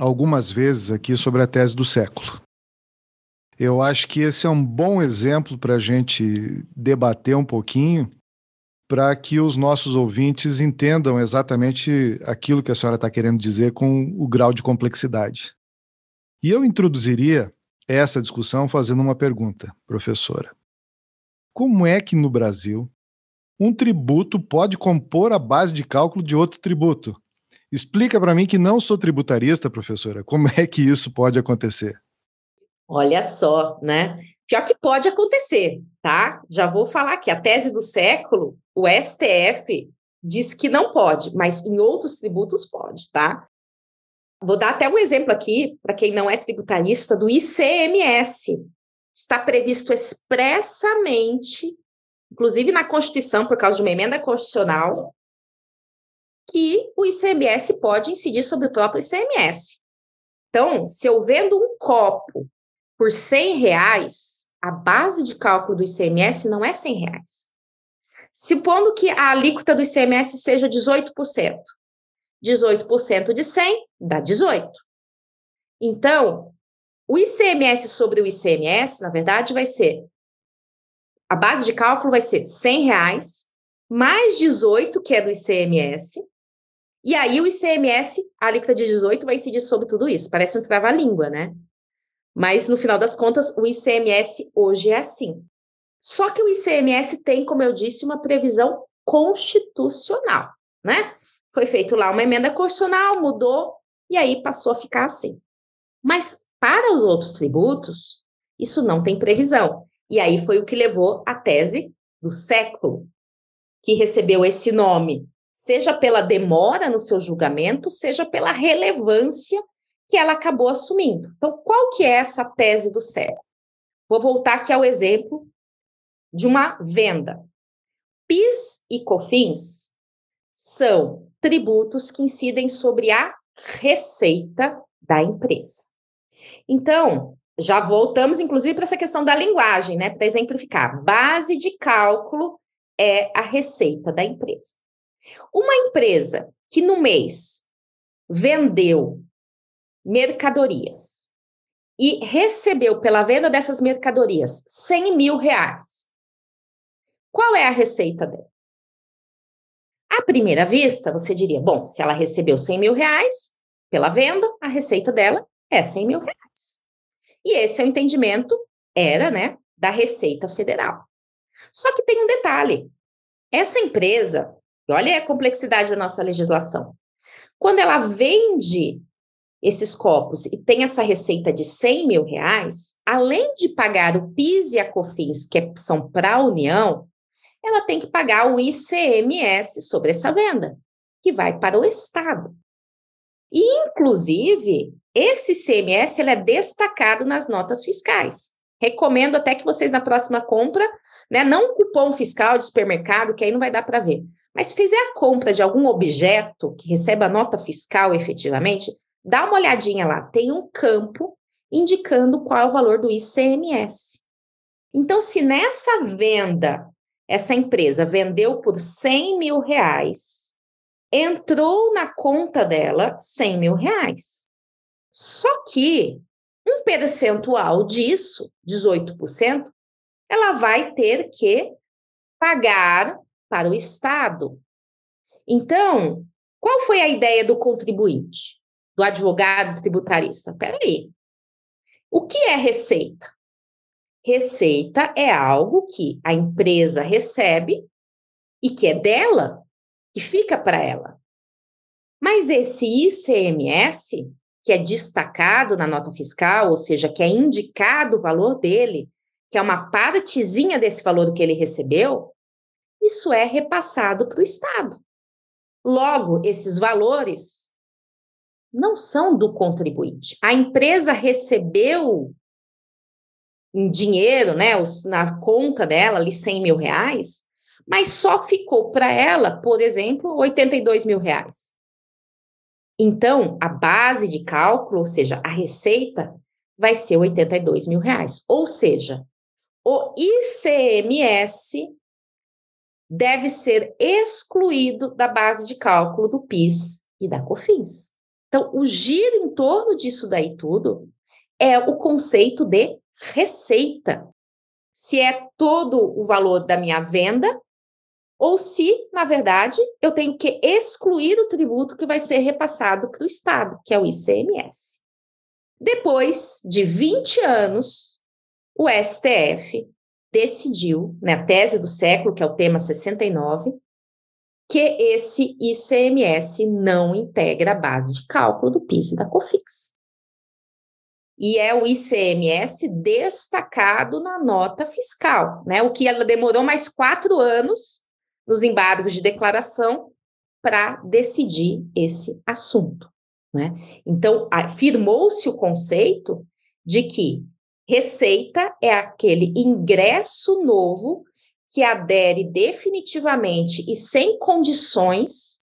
algumas vezes aqui sobre a tese do século. Eu acho que esse é um bom exemplo para a gente debater um pouquinho, para que os nossos ouvintes entendam exatamente aquilo que a senhora está querendo dizer com o grau de complexidade. E eu introduziria essa discussão fazendo uma pergunta, professora. Como é que no Brasil um tributo pode compor a base de cálculo de outro tributo? Explica para mim que não sou tributarista, professora, como é que isso pode acontecer? Olha só, né? Pior que pode acontecer, tá? Já vou falar aqui, a tese do século, o STF diz que não pode, mas em outros tributos pode, tá? Vou dar até um exemplo aqui, para quem não é tributarista, do ICMS. Está previsto expressamente, inclusive na Constituição, por causa de uma emenda constitucional, que o ICMS pode incidir sobre o próprio ICMS. Então, se eu vendo um copo por 100 reais, a base de cálculo do ICMS não é 100 reais. Supondo que a alíquota do ICMS seja 18%. 18% de 100 dá 18. Então, o ICMS sobre o ICMS, na verdade, vai ser a base de cálculo vai ser 100 reais mais 18, que é do ICMS, e aí o ICMS, a alíquota de 18, vai incidir sobre tudo isso. Parece um trava-língua, né? Mas, no final das contas, o ICMS hoje é assim. Só que o ICMS tem, como eu disse, uma previsão constitucional, né? Foi feito lá uma emenda constitucional, mudou, e aí passou a ficar assim. Mas para os outros tributos, isso não tem previsão. E aí foi o que levou a tese do século, que recebeu esse nome, seja pela demora no seu julgamento, seja pela relevância que ela acabou assumindo. Então, qual que é essa tese do século? Vou voltar aqui ao exemplo de uma venda. PIS e COFINS são tributos que incidem sobre a receita da empresa. Então, já voltamos, inclusive, para essa questão da linguagem, né? Para exemplificar. Base de cálculo é a receita da empresa. Uma empresa que no mês vendeu mercadorias e recebeu pela venda dessas mercadorias 100 mil reais, qual é a receita dela? À primeira vista, você diria, bom, se ela recebeu 100 mil reais pela venda, a receita dela é 100 mil reais. E esse é o entendimento, era, né, da Receita Federal. Só que tem um detalhe. Essa empresa, olha a complexidade da nossa legislação. Quando ela vende esses copos e tem essa receita de 100 mil reais, além de pagar o PIS e a COFINS, que é, são para a União, ela tem que pagar o ICMS sobre essa venda, que vai para o Estado. E, inclusive, esse ICMS ele é destacado nas notas fiscais. Recomendo até que vocês, na próxima compra, né, não cupom fiscal de supermercado, que aí não vai dar para ver, mas se fizer a compra de algum objeto que receba nota fiscal efetivamente, dá uma olhadinha lá, tem um campo indicando qual é o valor do ICMS. Então, se nessa venda essa empresa vendeu por 100 mil reais, entrou na conta dela 100 mil reais. Só que um percentual disso, 18%, ela vai ter que pagar para o Estado. Então, qual foi a ideia do contribuinte, do advogado tributarista? Espera aí. O que é receita? Receita é algo que a empresa recebe e que é dela, que fica para ela. Mas esse ICMS, que é destacado na nota fiscal, ou seja, que é indicado o valor dele, que é uma partezinha desse valor que ele recebeu, isso é repassado para o Estado. Logo, esses valores não são do contribuinte. A empresa recebeu em dinheiro, né, na conta dela, ali 100 mil reais, mas só ficou para ela, por exemplo, 82 mil reais. Então, a base de cálculo, ou seja, a receita, vai ser 82 mil reais. Ou seja, o ICMS deve ser excluído da base de cálculo do PIS e da COFINS. Então, o giro em torno disso daí tudo é o conceito de receita. Se é todo o valor da minha venda ou se, na verdade, eu tenho que excluir o tributo que vai ser repassado para o Estado, que é o ICMS. Depois de 20 anos, o STF decidiu, na né, tese do século, que é o tema 69, que esse ICMS não integra a base de cálculo do PIS e da COFINS. E é o ICMS destacado na nota fiscal, né? O que ela demorou mais quatro anos nos embargos de declaração para decidir esse assunto, né? Então, afirmou-se o conceito de que receita é aquele ingresso novo que adere definitivamente e sem condições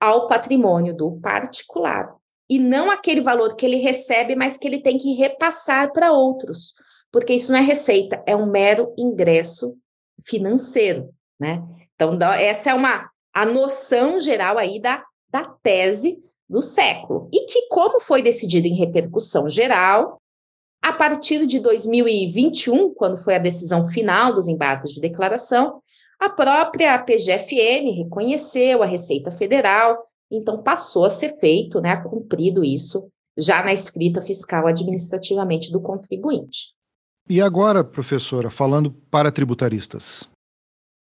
ao patrimônio do particular. E não aquele valor que ele recebe, mas que ele tem que repassar para outros, porque isso não é receita, é um mero ingresso financeiro, né? Então, essa é uma a noção geral aí da, da tese do século. E que, como foi decidido em repercussão geral, a partir de 2021, quando foi a decisão final dos embargos de declaração, a própria PGFN reconheceu a Receita Federal, então passou a ser feito, né, cumprido isso, já na escrita fiscal administrativamente do contribuinte. E agora, professora, falando para tributaristas,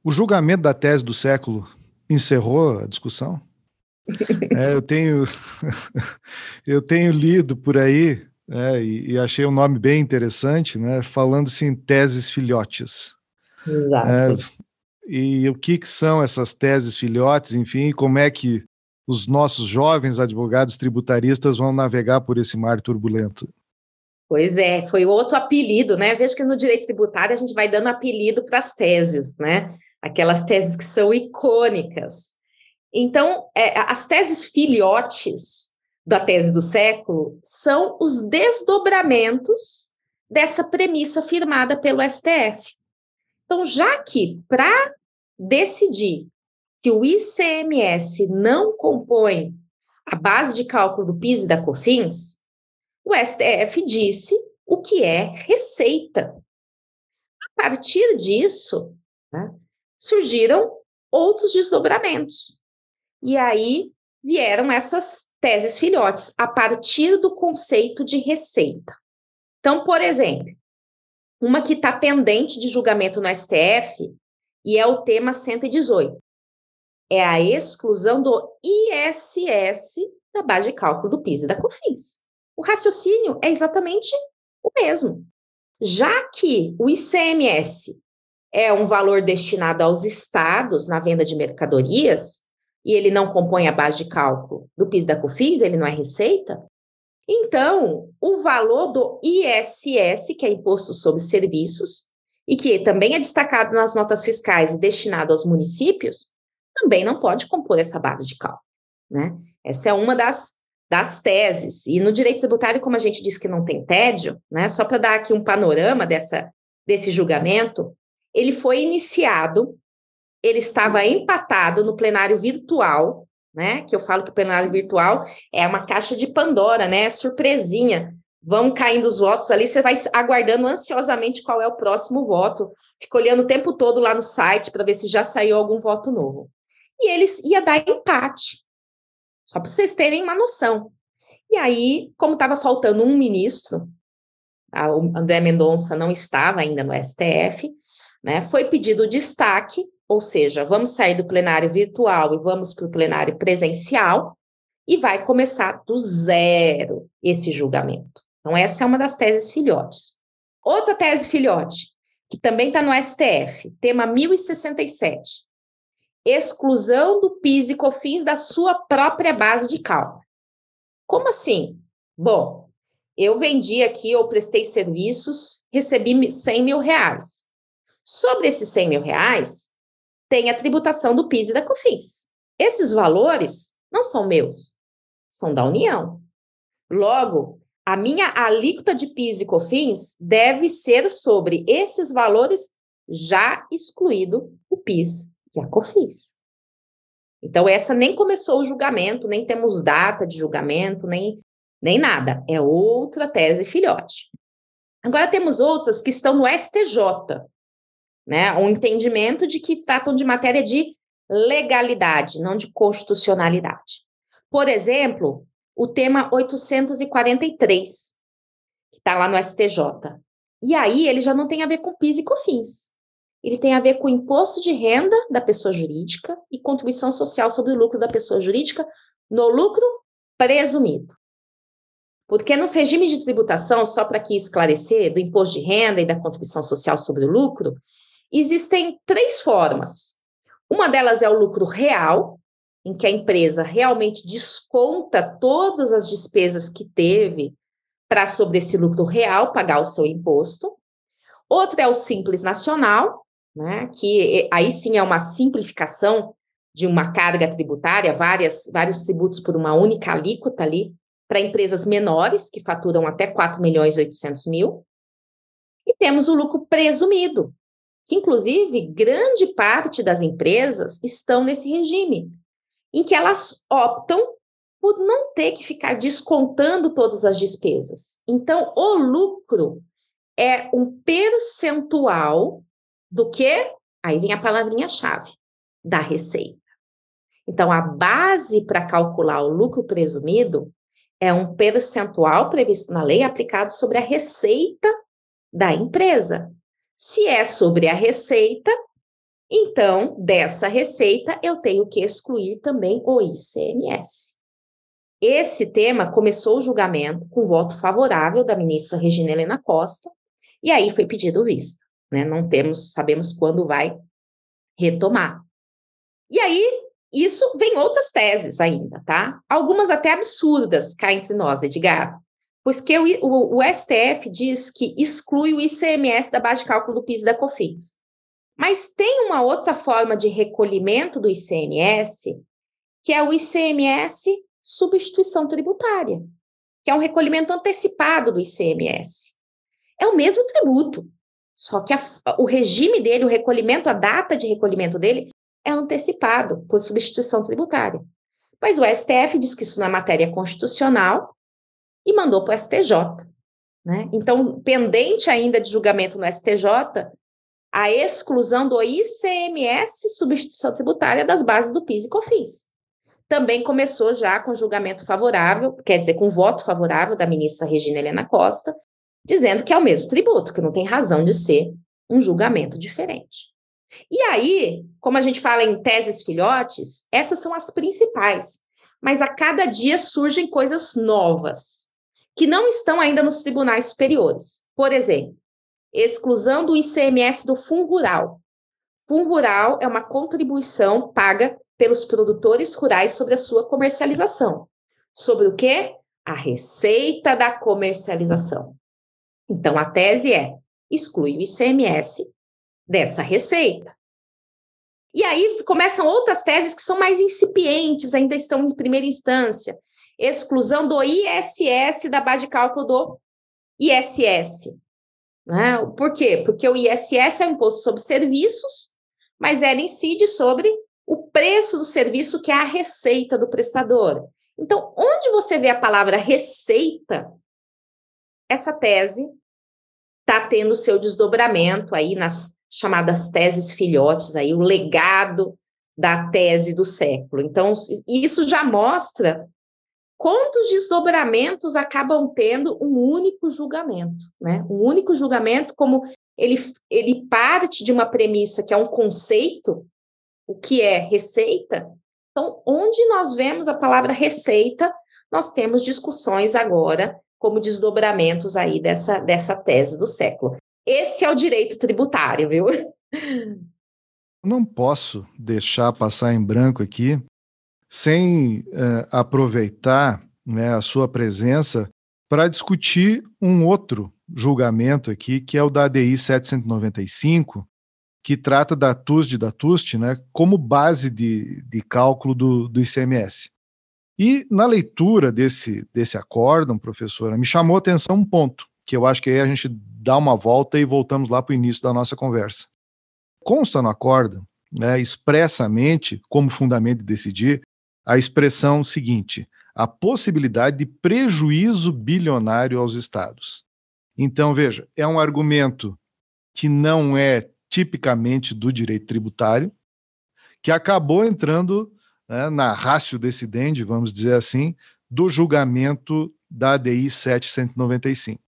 o julgamento da tese do século encerrou a discussão? É, eu tenho eu tenho lido por aí é, e, e, achei um nome bem interessante, né? Falando-se em teses filhotes. Exato. É, e o que, que são essas teses filhotes, enfim, como é que os nossos jovens advogados tributaristas vão navegar por esse mar turbulento? Pois é, foi outro apelido, né? Vejo que no direito tributário a gente vai dando apelido para as teses, né? Aquelas teses que são icônicas. Então, é, as teses filhotes da tese do século são os desdobramentos dessa premissa firmada pelo STF. Então, já que para decidir que o ICMS não compõe a base de cálculo do PIS e da COFINS, o STF disse o que é receita. A partir disso, né, surgiram outros desdobramentos. E aí vieram essas teses filhotes a partir do conceito de receita. Então, por exemplo, uma que está pendente de julgamento no STF e é o tema 118. É a exclusão do ISS da base de cálculo do PIS e da COFINS. O raciocínio é exatamente o mesmo. Já que o ICMS é um valor destinado aos estados na venda de mercadorias, e ele não compõe a base de cálculo do PIS da COFINS, ele não é receita, então o valor do ISS, que é Imposto sobre Serviços, e que também é destacado nas notas fiscais e destinado aos municípios, também não pode compor essa base de cálculo, né? Essa é uma das, das teses. E no direito tributário, como a gente disse que não tem tédio, né? Só para dar aqui um panorama dessa, desse julgamento, ele foi iniciado ele estava empatado no plenário virtual, né? Que eu falo que o plenário virtual é uma caixa de Pandora, né? Surpresinha. Vão caindo os votos ali, você vai aguardando ansiosamente qual é o próximo voto. Fica olhando o tempo todo lá no site para ver se já saiu algum voto novo. E eles ia dar empate. Só para vocês terem uma noção. E aí, como estava faltando um ministro, o André Mendonça não estava ainda no STF, né? Foi pedido destaque ou seja, vamos sair do plenário virtual e vamos para o plenário presencial, e vai começar do zero esse julgamento. Então, essa é uma das teses filhotes. Outra tese filhote, que também está no STF, tema 1067. Exclusão do PIS e COFINS da sua própria base de cálculo. Como assim? Bom, eu vendi aqui ou prestei serviços, recebi 100 mil reais. Sobre esses 100 mil reais, tem a tributação do PIS e da COFINS. Esses valores não são meus, são da União. Logo, a minha alíquota de PIS e COFINS deve ser sobre esses valores já excluído o PIS e a COFINS. Então, essa nem começou o julgamento, nem temos data de julgamento, nem, nem nada. É outra tese filhote. Agora temos outras que estão no STJ, né? Um entendimento de que tratam de matéria de legalidade, não de constitucionalidade. Por exemplo, o tema 843, que está lá no STJ. E aí ele já não tem a ver com PIS e COFINS. Ele tem a ver com imposto de renda da pessoa jurídica e contribuição social sobre o lucro da pessoa jurídica no lucro presumido. Porque nos regimes de tributação, só para aqui esclarecer, do imposto de renda e da contribuição social sobre o lucro, existem três formas. Uma delas é o lucro real, em que a empresa realmente desconta todas as despesas que teve para, sobre esse lucro real, pagar o seu imposto. Outra é o Simples Nacional, né, que aí sim é uma simplificação de uma carga tributária, várias, vários tributos por uma única alíquota ali, para empresas menores, que faturam até 4 milhões e 800 mil. E temos o lucro presumido, que inclusive grande parte das empresas estão nesse regime, em que elas optam por não ter que ficar descontando todas as despesas. Então, o lucro é um percentual do que? Aí vem a palavrinha-chave, da receita. Então, a base para calcular o lucro presumido é um percentual previsto na lei aplicado sobre a receita da empresa. Se é sobre a receita, então dessa receita eu tenho que excluir também o ICMS. Esse tema começou o julgamento com voto favorável da ministra Regina Helena Costa, e aí foi pedido vista. Né? Não temos, sabemos quando vai retomar. E aí, isso vem outras teses ainda, tá? Algumas até absurdas cá entre nós, Edgar. Pois que o, o, o, STF diz que exclui o ICMS da base de cálculo do PIS e da COFINS. Mas tem uma outra forma de recolhimento do ICMS, que é o ICMS substituição tributária, que é um recolhimento antecipado do ICMS. É o mesmo tributo, só que a, o regime dele, o recolhimento, a data de recolhimento dele é antecipado por substituição tributária. Mas o STF diz que isso não é matéria constitucional e mandou para o STJ. Né? Então, pendente ainda de julgamento no STJ, a exclusão do ICMS, substituição tributária, das bases do PIS e COFINS. Também começou já com julgamento favorável, quer dizer, com voto favorável da ministra Regina Helena Costa, dizendo que é o mesmo tributo, que não tem razão de ser um julgamento diferente. E aí, como a gente fala em teses filhotes, essas são as principais, mas a cada dia surgem coisas novas que não estão ainda nos tribunais superiores. Por exemplo, exclusão do ICMS do fundo rural. Fundo rural é uma contribuição paga pelos produtores rurais sobre a sua comercialização. Sobre o quê? A receita da comercialização. Então, a tese é: exclui o ICMS dessa receita. E aí começam outras teses que são mais incipientes, ainda estão em primeira instância exclusão do ISS da base de cálculo do ISS. Né? Por quê? Porque o ISS é um imposto sobre serviços, mas ela incide sobre o preço do serviço, que é a receita do prestador. Então, onde você vê a palavra receita, essa tese está tendo seu desdobramento aí nas chamadas teses filhotes, aí o legado da tese do século. Então, isso já mostra quantos desdobramentos acabam tendo um único julgamento, né? Um único julgamento, como ele, ele parte de uma premissa que é um conceito, o que é receita. Então, onde nós vemos a palavra receita, nós temos discussões agora como desdobramentos aí dessa, dessa tese do século. Esse é o direito tributário, viu? Não posso deixar passar em branco aqui sem uh, aproveitar né, a sua presença para discutir um outro julgamento aqui, que é o da ADI 795, que trata da TUSD da TUST né, como base de, de cálculo do, do ICMS. E na leitura desse, desse acórdão, professora, me chamou a atenção um ponto, que eu acho que aí a gente dá uma volta e voltamos lá para o início da nossa conversa. Consta no acórdão, né, expressamente, como fundamento de decidir, a expressão seguinte: a possibilidade de prejuízo bilionário aos estados. Então, veja, é um argumento que não é tipicamente do direito tributário, que acabou entrando né, na ratio decidente, vamos dizer assim, do julgamento da ADI 795.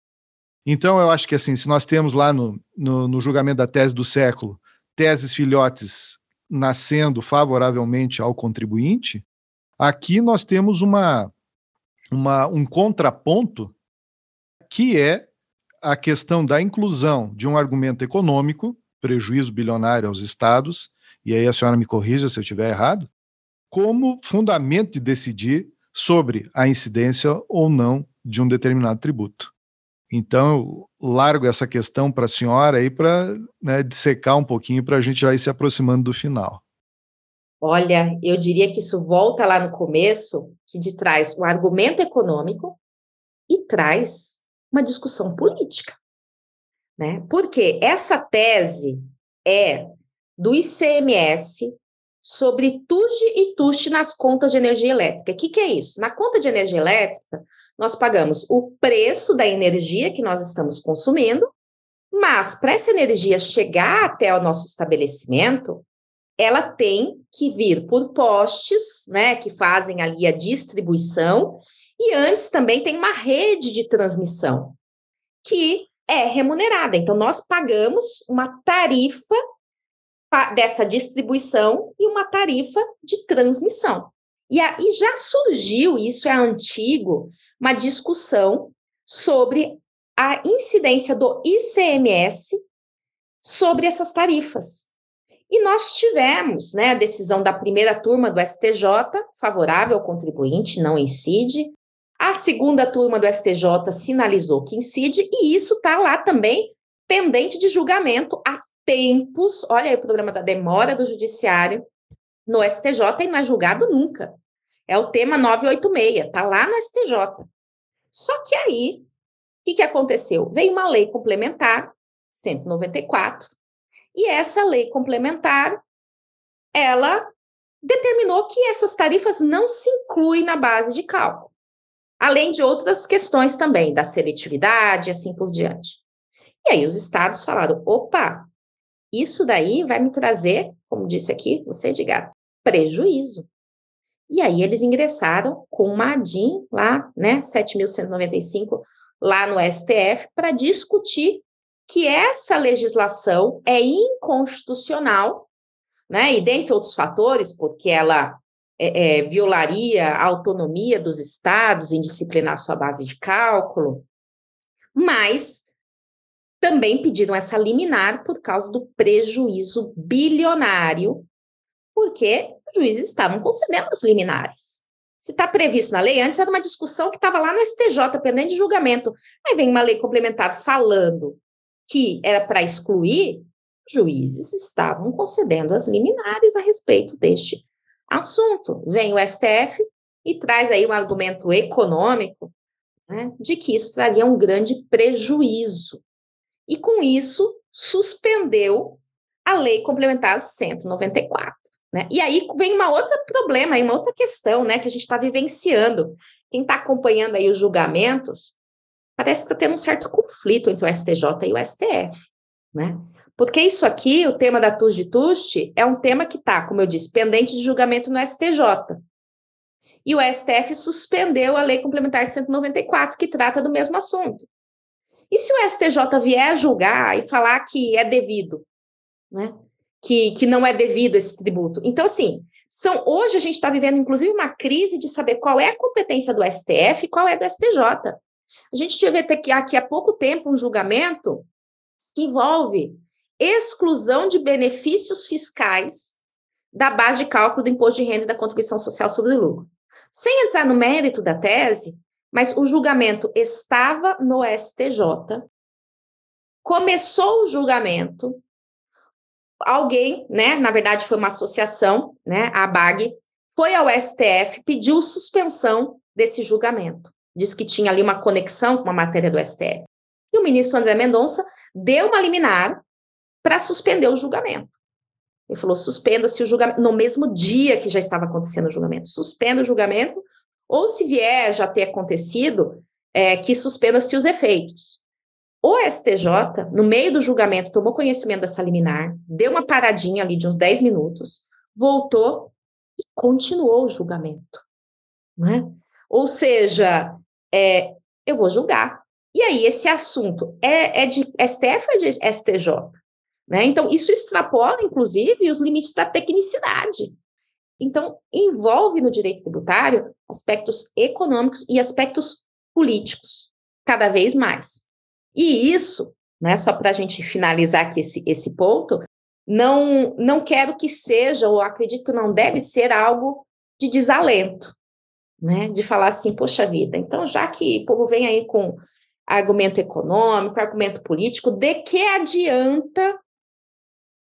Então, eu acho que assim, se nós temos lá no, no, no julgamento da tese do século teses filhotes nascendo favoravelmente ao contribuinte, aqui nós temos uma, uma, um contraponto que é a questão da inclusão de um argumento econômico, prejuízo bilionário aos estados, e aí a senhora me corrija se eu estiver errado, como fundamento de decidir sobre a incidência ou não de um determinado tributo. Então, eu largo essa questão para a senhora aí para né, dissecar um pouquinho para a gente já ir se aproximando do final. Olha, eu diria que isso volta lá no começo, que de traz o argumento econômico e traz uma discussão política. Né? Porque essa tese é do ICMS sobre TUSD e TUST nas contas de energia elétrica. O que, que é isso? Na conta de energia elétrica, nós pagamos o preço da energia que nós estamos consumindo, mas para essa energia chegar até o nosso estabelecimento, ela tem que vir por postes, né, que fazem ali a distribuição, e antes também tem uma rede de transmissão que é remunerada. Então nós pagamos uma tarifa dessa distribuição e uma tarifa de transmissão. E aí já surgiu, isso é antigo, uma discussão sobre a incidência do ICMS sobre essas tarifas. E nós tivemos né, a decisão da primeira turma do STJ, favorável ao contribuinte, não incide. A segunda turma do STJ sinalizou que incide, e isso está lá também pendente de julgamento há tempos. Olha aí o problema da demora do judiciário no STJ e não é julgado nunca. É o tema 986, está lá no STJ. Só que aí, o que, que aconteceu? Veio uma lei complementar, 194, e essa lei complementar, ela determinou que essas tarifas não se incluem na base de cálculo, além de outras questões também, da seletividade e assim por diante. E aí os estados falaram: opa, isso daí vai me trazer, como disse aqui você, Edgar, prejuízo. E aí eles ingressaram com uma ADIM lá, né, 7.195, lá no STF, para discutir que essa legislação é inconstitucional, né, e dentre outros fatores, porque ela é, é, violaria a autonomia dos estados em disciplinar sua base de cálculo, mas também pediram essa liminar por causa do prejuízo bilionário porque os juízes estavam concedendo as liminares. Se está previsto na lei, antes era uma discussão que estava lá no STJ, pendente de julgamento. Aí vem uma lei complementar falando que era para excluir, juízes estavam concedendo as liminares a respeito deste assunto. Vem o STF e traz aí um argumento econômico né, de que isso traria um grande prejuízo. E com isso, suspendeu a lei complementar 194. Né? E aí vem uma outra problema, uma outra questão né, que a gente está vivenciando. Quem está acompanhando aí os julgamentos, parece que está tendo um certo conflito entre o STJ e o STF. Né? Porque isso aqui, o tema da TUS de TUST, é um tema que está, como eu disse, pendente de julgamento no STJ. E o STF suspendeu a Lei Complementar 194, que trata do mesmo assunto. E se o STJ vier a julgar e falar que é devido, né? que, que não é devido esse tributo. Então, assim, são hoje a gente está vivendo, inclusive, uma crise de saber qual é a competência do STF e qual é do STJ. A gente teve aqui, aqui há pouco tempo um julgamento que envolve exclusão de benefícios fiscais da base de cálculo do imposto de renda e da contribuição social sobre o lucro. Sem entrar no mérito da tese, mas o julgamento estava no STJ, começou o julgamento, alguém, né, na verdade foi uma associação, né, a BAG, foi ao STF, pediu suspensão desse julgamento. Diz que tinha ali uma conexão com a matéria do STF. E o ministro André Mendonça deu uma liminar para suspender o julgamento. Ele falou: suspenda-se o julgamento, no mesmo dia que já estava acontecendo o julgamento. Suspenda o julgamento, ou se vier já ter acontecido, é, que suspenda-se os efeitos. O STJ, no meio do julgamento, tomou conhecimento dessa liminar, deu uma paradinha ali de uns 10 minutos, voltou e continuou o julgamento. Né? Ou seja, é, eu vou julgar, E aí, esse assunto é, é de STF ou é de STJ? Né? Então, isso extrapola, inclusive, os limites da tecnicidade. Então, envolve no direito tributário aspectos econômicos e aspectos políticos, cada vez mais. E isso, né, só para a gente finalizar aqui esse, esse ponto, não, não quero que seja, ou acredito que não deve ser algo de desalento, né, de falar assim, poxa vida, então já que o povo vem aí com argumento econômico, argumento político, de que adianta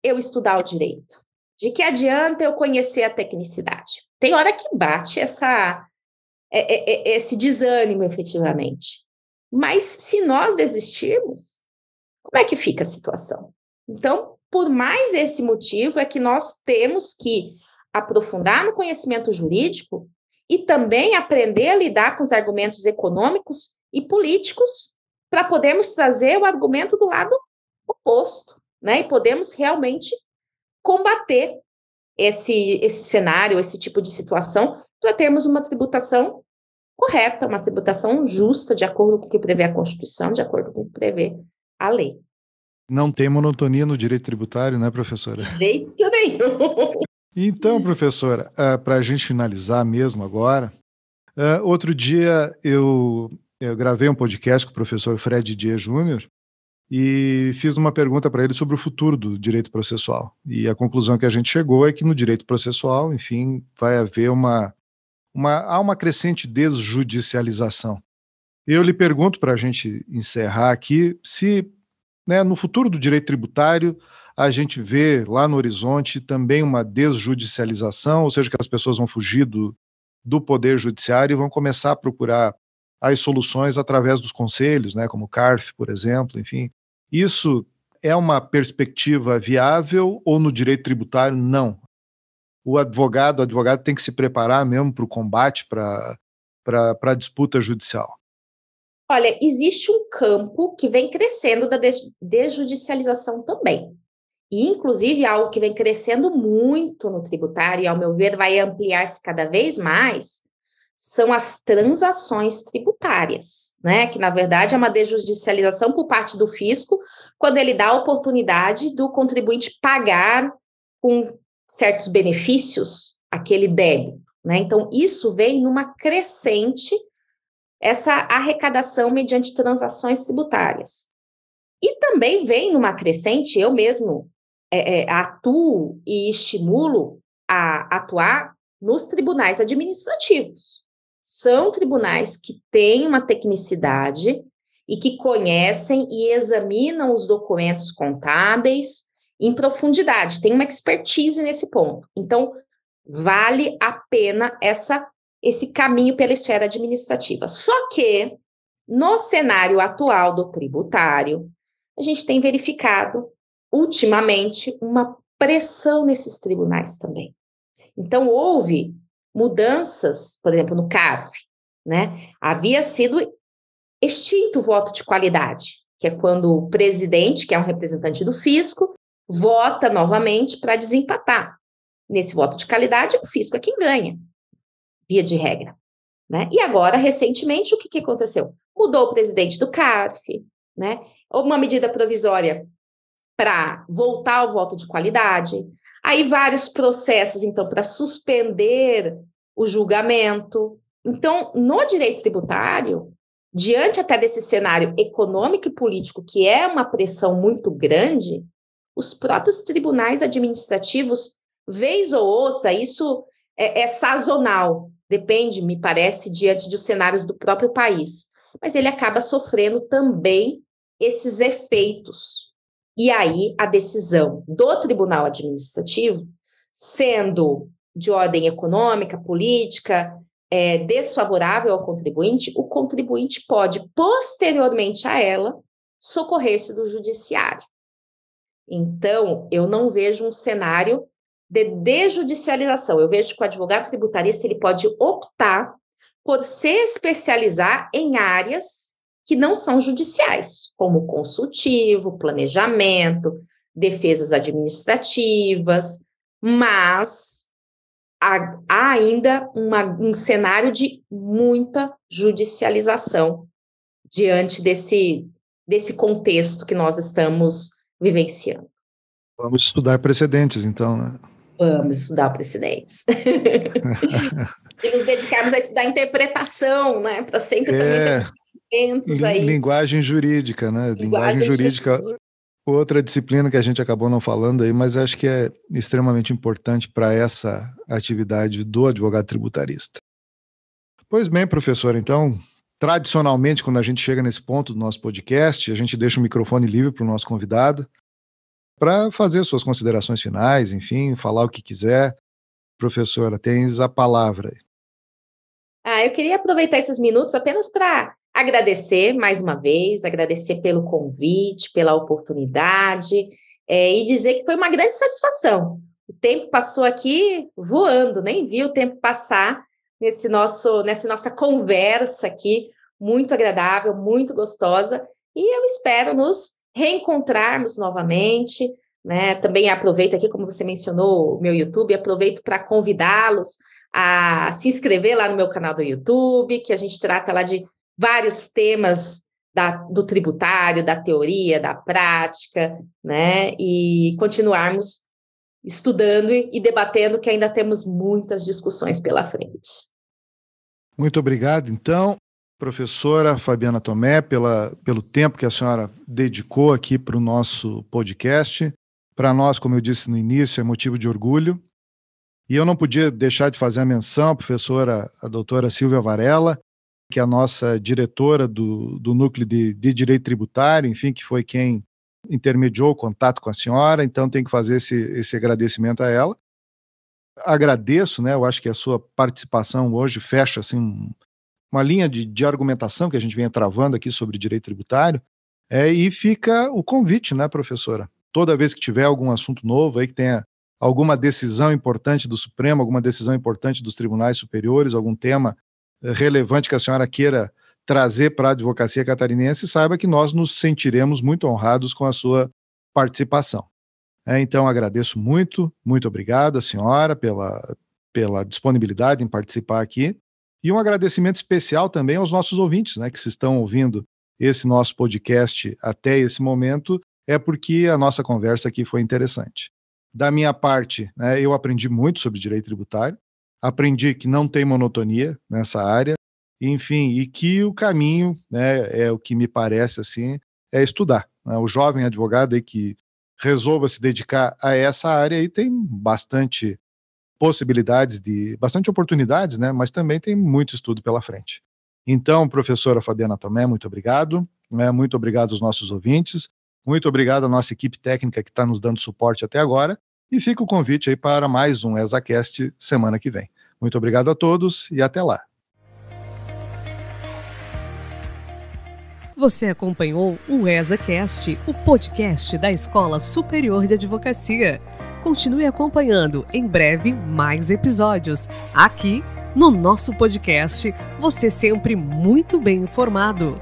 eu estudar o direito? De que adianta eu conhecer a tecnicidade? Tem hora que bate essa, é, é, é, esse desânimo, efetivamente. Mas se nós desistirmos, como é que fica a situação? Então, por mais esse motivo, é que nós temos que aprofundar no conhecimento jurídico e também aprender a lidar com os argumentos econômicos e políticos para podermos trazer o argumento do lado oposto, né? E podemos realmente combater esse, esse cenário, esse tipo de situação, para termos uma tributação correta, uma tributação justa, de acordo com o que prevê a Constituição, de acordo com o que prevê a lei. Não tem monotonia no direito tributário, né, professora? De jeito nenhum. Então, professora, uh, para a gente finalizar mesmo agora, uh, outro dia eu, eu gravei um podcast com o professor Fred Dias Júnior e fiz uma pergunta para ele sobre o futuro do direito processual. E a conclusão que a gente chegou é que no direito processual, enfim, vai haver uma, uma há uma crescente desjudicialização. Eu lhe pergunto para a gente encerrar aqui se né, no futuro do direito tributário a gente vê lá no horizonte também uma desjudicialização, ou seja, que as pessoas vão fugir do, do poder judiciário e vão começar a procurar as soluções através dos conselhos, né, como o CARF, por exemplo, enfim. Isso é uma perspectiva viável ou no direito tributário não? O advogado, o advogado tem que se preparar mesmo para o combate, para a disputa judicial. Olha, existe um campo que vem crescendo da desjudicialização também. E, inclusive, algo que vem crescendo muito no tributário, e, ao meu ver, vai ampliar-se cada vez mais, são as transações tributárias, né? Que na verdade é uma desjudicialização por parte do fisco, quando ele dá a oportunidade do contribuinte pagar com certos benefícios aquele débito, né? Então isso vem numa crescente essa arrecadação mediante transações tributárias. E também vem numa crescente, eu mesmo é, é, atuo e estimulo a atuar nos tribunais administrativos são tribunais que têm uma tecnicidade e que conhecem e examinam os documentos contábeis em profundidade, tem uma expertise nesse ponto. Então, vale a pena essa esse caminho pela esfera administrativa. Só que no cenário atual do tributário, a gente tem verificado ultimamente uma pressão nesses tribunais também. Então, houve mudanças, por exemplo, no CARF, né? Havia sido extinto o voto de qualidade, que é quando o presidente, que é um representante do fisco, vota novamente para desempatar. Nesse voto de qualidade, o fisco é quem ganha, via de regra. Né? E agora, recentemente, o que, que aconteceu? Mudou o presidente do CARF, né? Houve uma medida provisória para voltar ao voto de qualidade. Aí vários processos, então, para suspender o julgamento. Então, no direito tributário, diante até desse cenário econômico e político, que é uma pressão muito grande, os próprios tribunais administrativos, vez ou outra, isso é, é sazonal, depende, me parece, diante dos cenários do próprio país, mas ele acaba sofrendo também esses efeitos e aí, a decisão do Tribunal Administrativo, sendo de ordem econômica, política, é, desfavorável ao contribuinte, o contribuinte pode, posteriormente a ela, socorrer-se do judiciário. Então, eu não vejo um cenário de desjudicialização. Eu vejo que o advogado tributarista ele pode optar por se especializar em áreas que não são judiciais, como consultivo, planejamento, defesas administrativas, mas há, ainda uma, um cenário de muita judicialização diante desse, desse contexto que nós estamos vivenciando. Vamos estudar precedentes, então, né? Vamos estudar precedentes. e nos dedicarmos a estudar interpretação, né? Para sempre é, também aí. Linguagem jurídica, né? Linguagem, linguagem jurídica. jurídica. Outra disciplina que a gente acabou não falando aí, mas acho que é extremamente importante para essa atividade do advogado tributarista. Pois bem, professor, então, tradicionalmente, quando a gente chega nesse ponto do nosso podcast, a gente deixa o microfone livre para o nosso convidado para fazer suas considerações finais, enfim, falar o que quiser. Professora, tens a palavra. Ah, eu queria aproveitar esses minutos apenas para agradecer mais uma vez, agradecer pelo convite, pela oportunidade é, e dizer que foi uma grande satisfação. O tempo passou aqui voando, nem vi o tempo passar nesse nosso, nessa nossa conversa aqui, muito agradável, muito gostosa, e eu espero nos reencontrarmos novamente, né? Também aproveito aqui, como você mencionou, o meu YouTube, aproveito para convidá-los a se inscrever lá no meu canal do YouTube, que a gente trata lá de vários temas da, do tributário, da teoria, da prática, né? E continuarmos estudando e debatendo, que ainda temos muitas discussões pela frente. Muito obrigado, então professora Fabiana Tomé, pela, pelo tempo que a senhora dedicou aqui para o nosso podcast. Para nós, como eu disse no início, é motivo de orgulho. E eu não podia deixar de fazer a menção à professora, a doutora Silvia Varela, que é a nossa diretora do, do Núcleo de, de Direito Tributário, enfim, que foi quem intermediou o contato com a senhora, então tem que fazer esse, esse agradecimento a ela. Agradeço, né, eu acho que a sua participação hoje fecha assim, uma linha de, de argumentação que a gente vem travando aqui sobre direito tributário, é, e fica o convite, né, professora? Toda vez que tiver algum assunto novo aí que tenha alguma decisão importante do Supremo, alguma decisão importante dos tribunais superiores, algum tema relevante que a senhora queira trazer para a advocacia catarinense, saiba que nós nos sentiremos muito honrados com a sua participação. É, então, agradeço muito, muito obrigado, a senhora, pela, pela disponibilidade em participar aqui. E um agradecimento especial também aos nossos ouvintes, né, que se estão ouvindo esse nosso podcast até esse momento, é porque a nossa conversa aqui foi interessante. Da minha parte, né, eu aprendi muito sobre direito tributário, aprendi que não tem monotonia nessa área, enfim, e que o caminho, né, é o que me parece assim, é estudar. Né? O jovem advogado aí que resolva se dedicar a essa área aí tem bastante possibilidades de bastante oportunidades, né? Mas também tem muito estudo pela frente. Então, professora Fabiana Tomé, muito obrigado. Né? Muito obrigado aos nossos ouvintes. Muito obrigado à nossa equipe técnica que está nos dando suporte até agora. E fica o convite aí para mais um ESACast semana que vem. Muito obrigado a todos e até lá. Você acompanhou o ESACast, o podcast da Escola Superior de Advocacia. Continue acompanhando em breve mais episódios aqui no nosso podcast. Você sempre muito bem informado.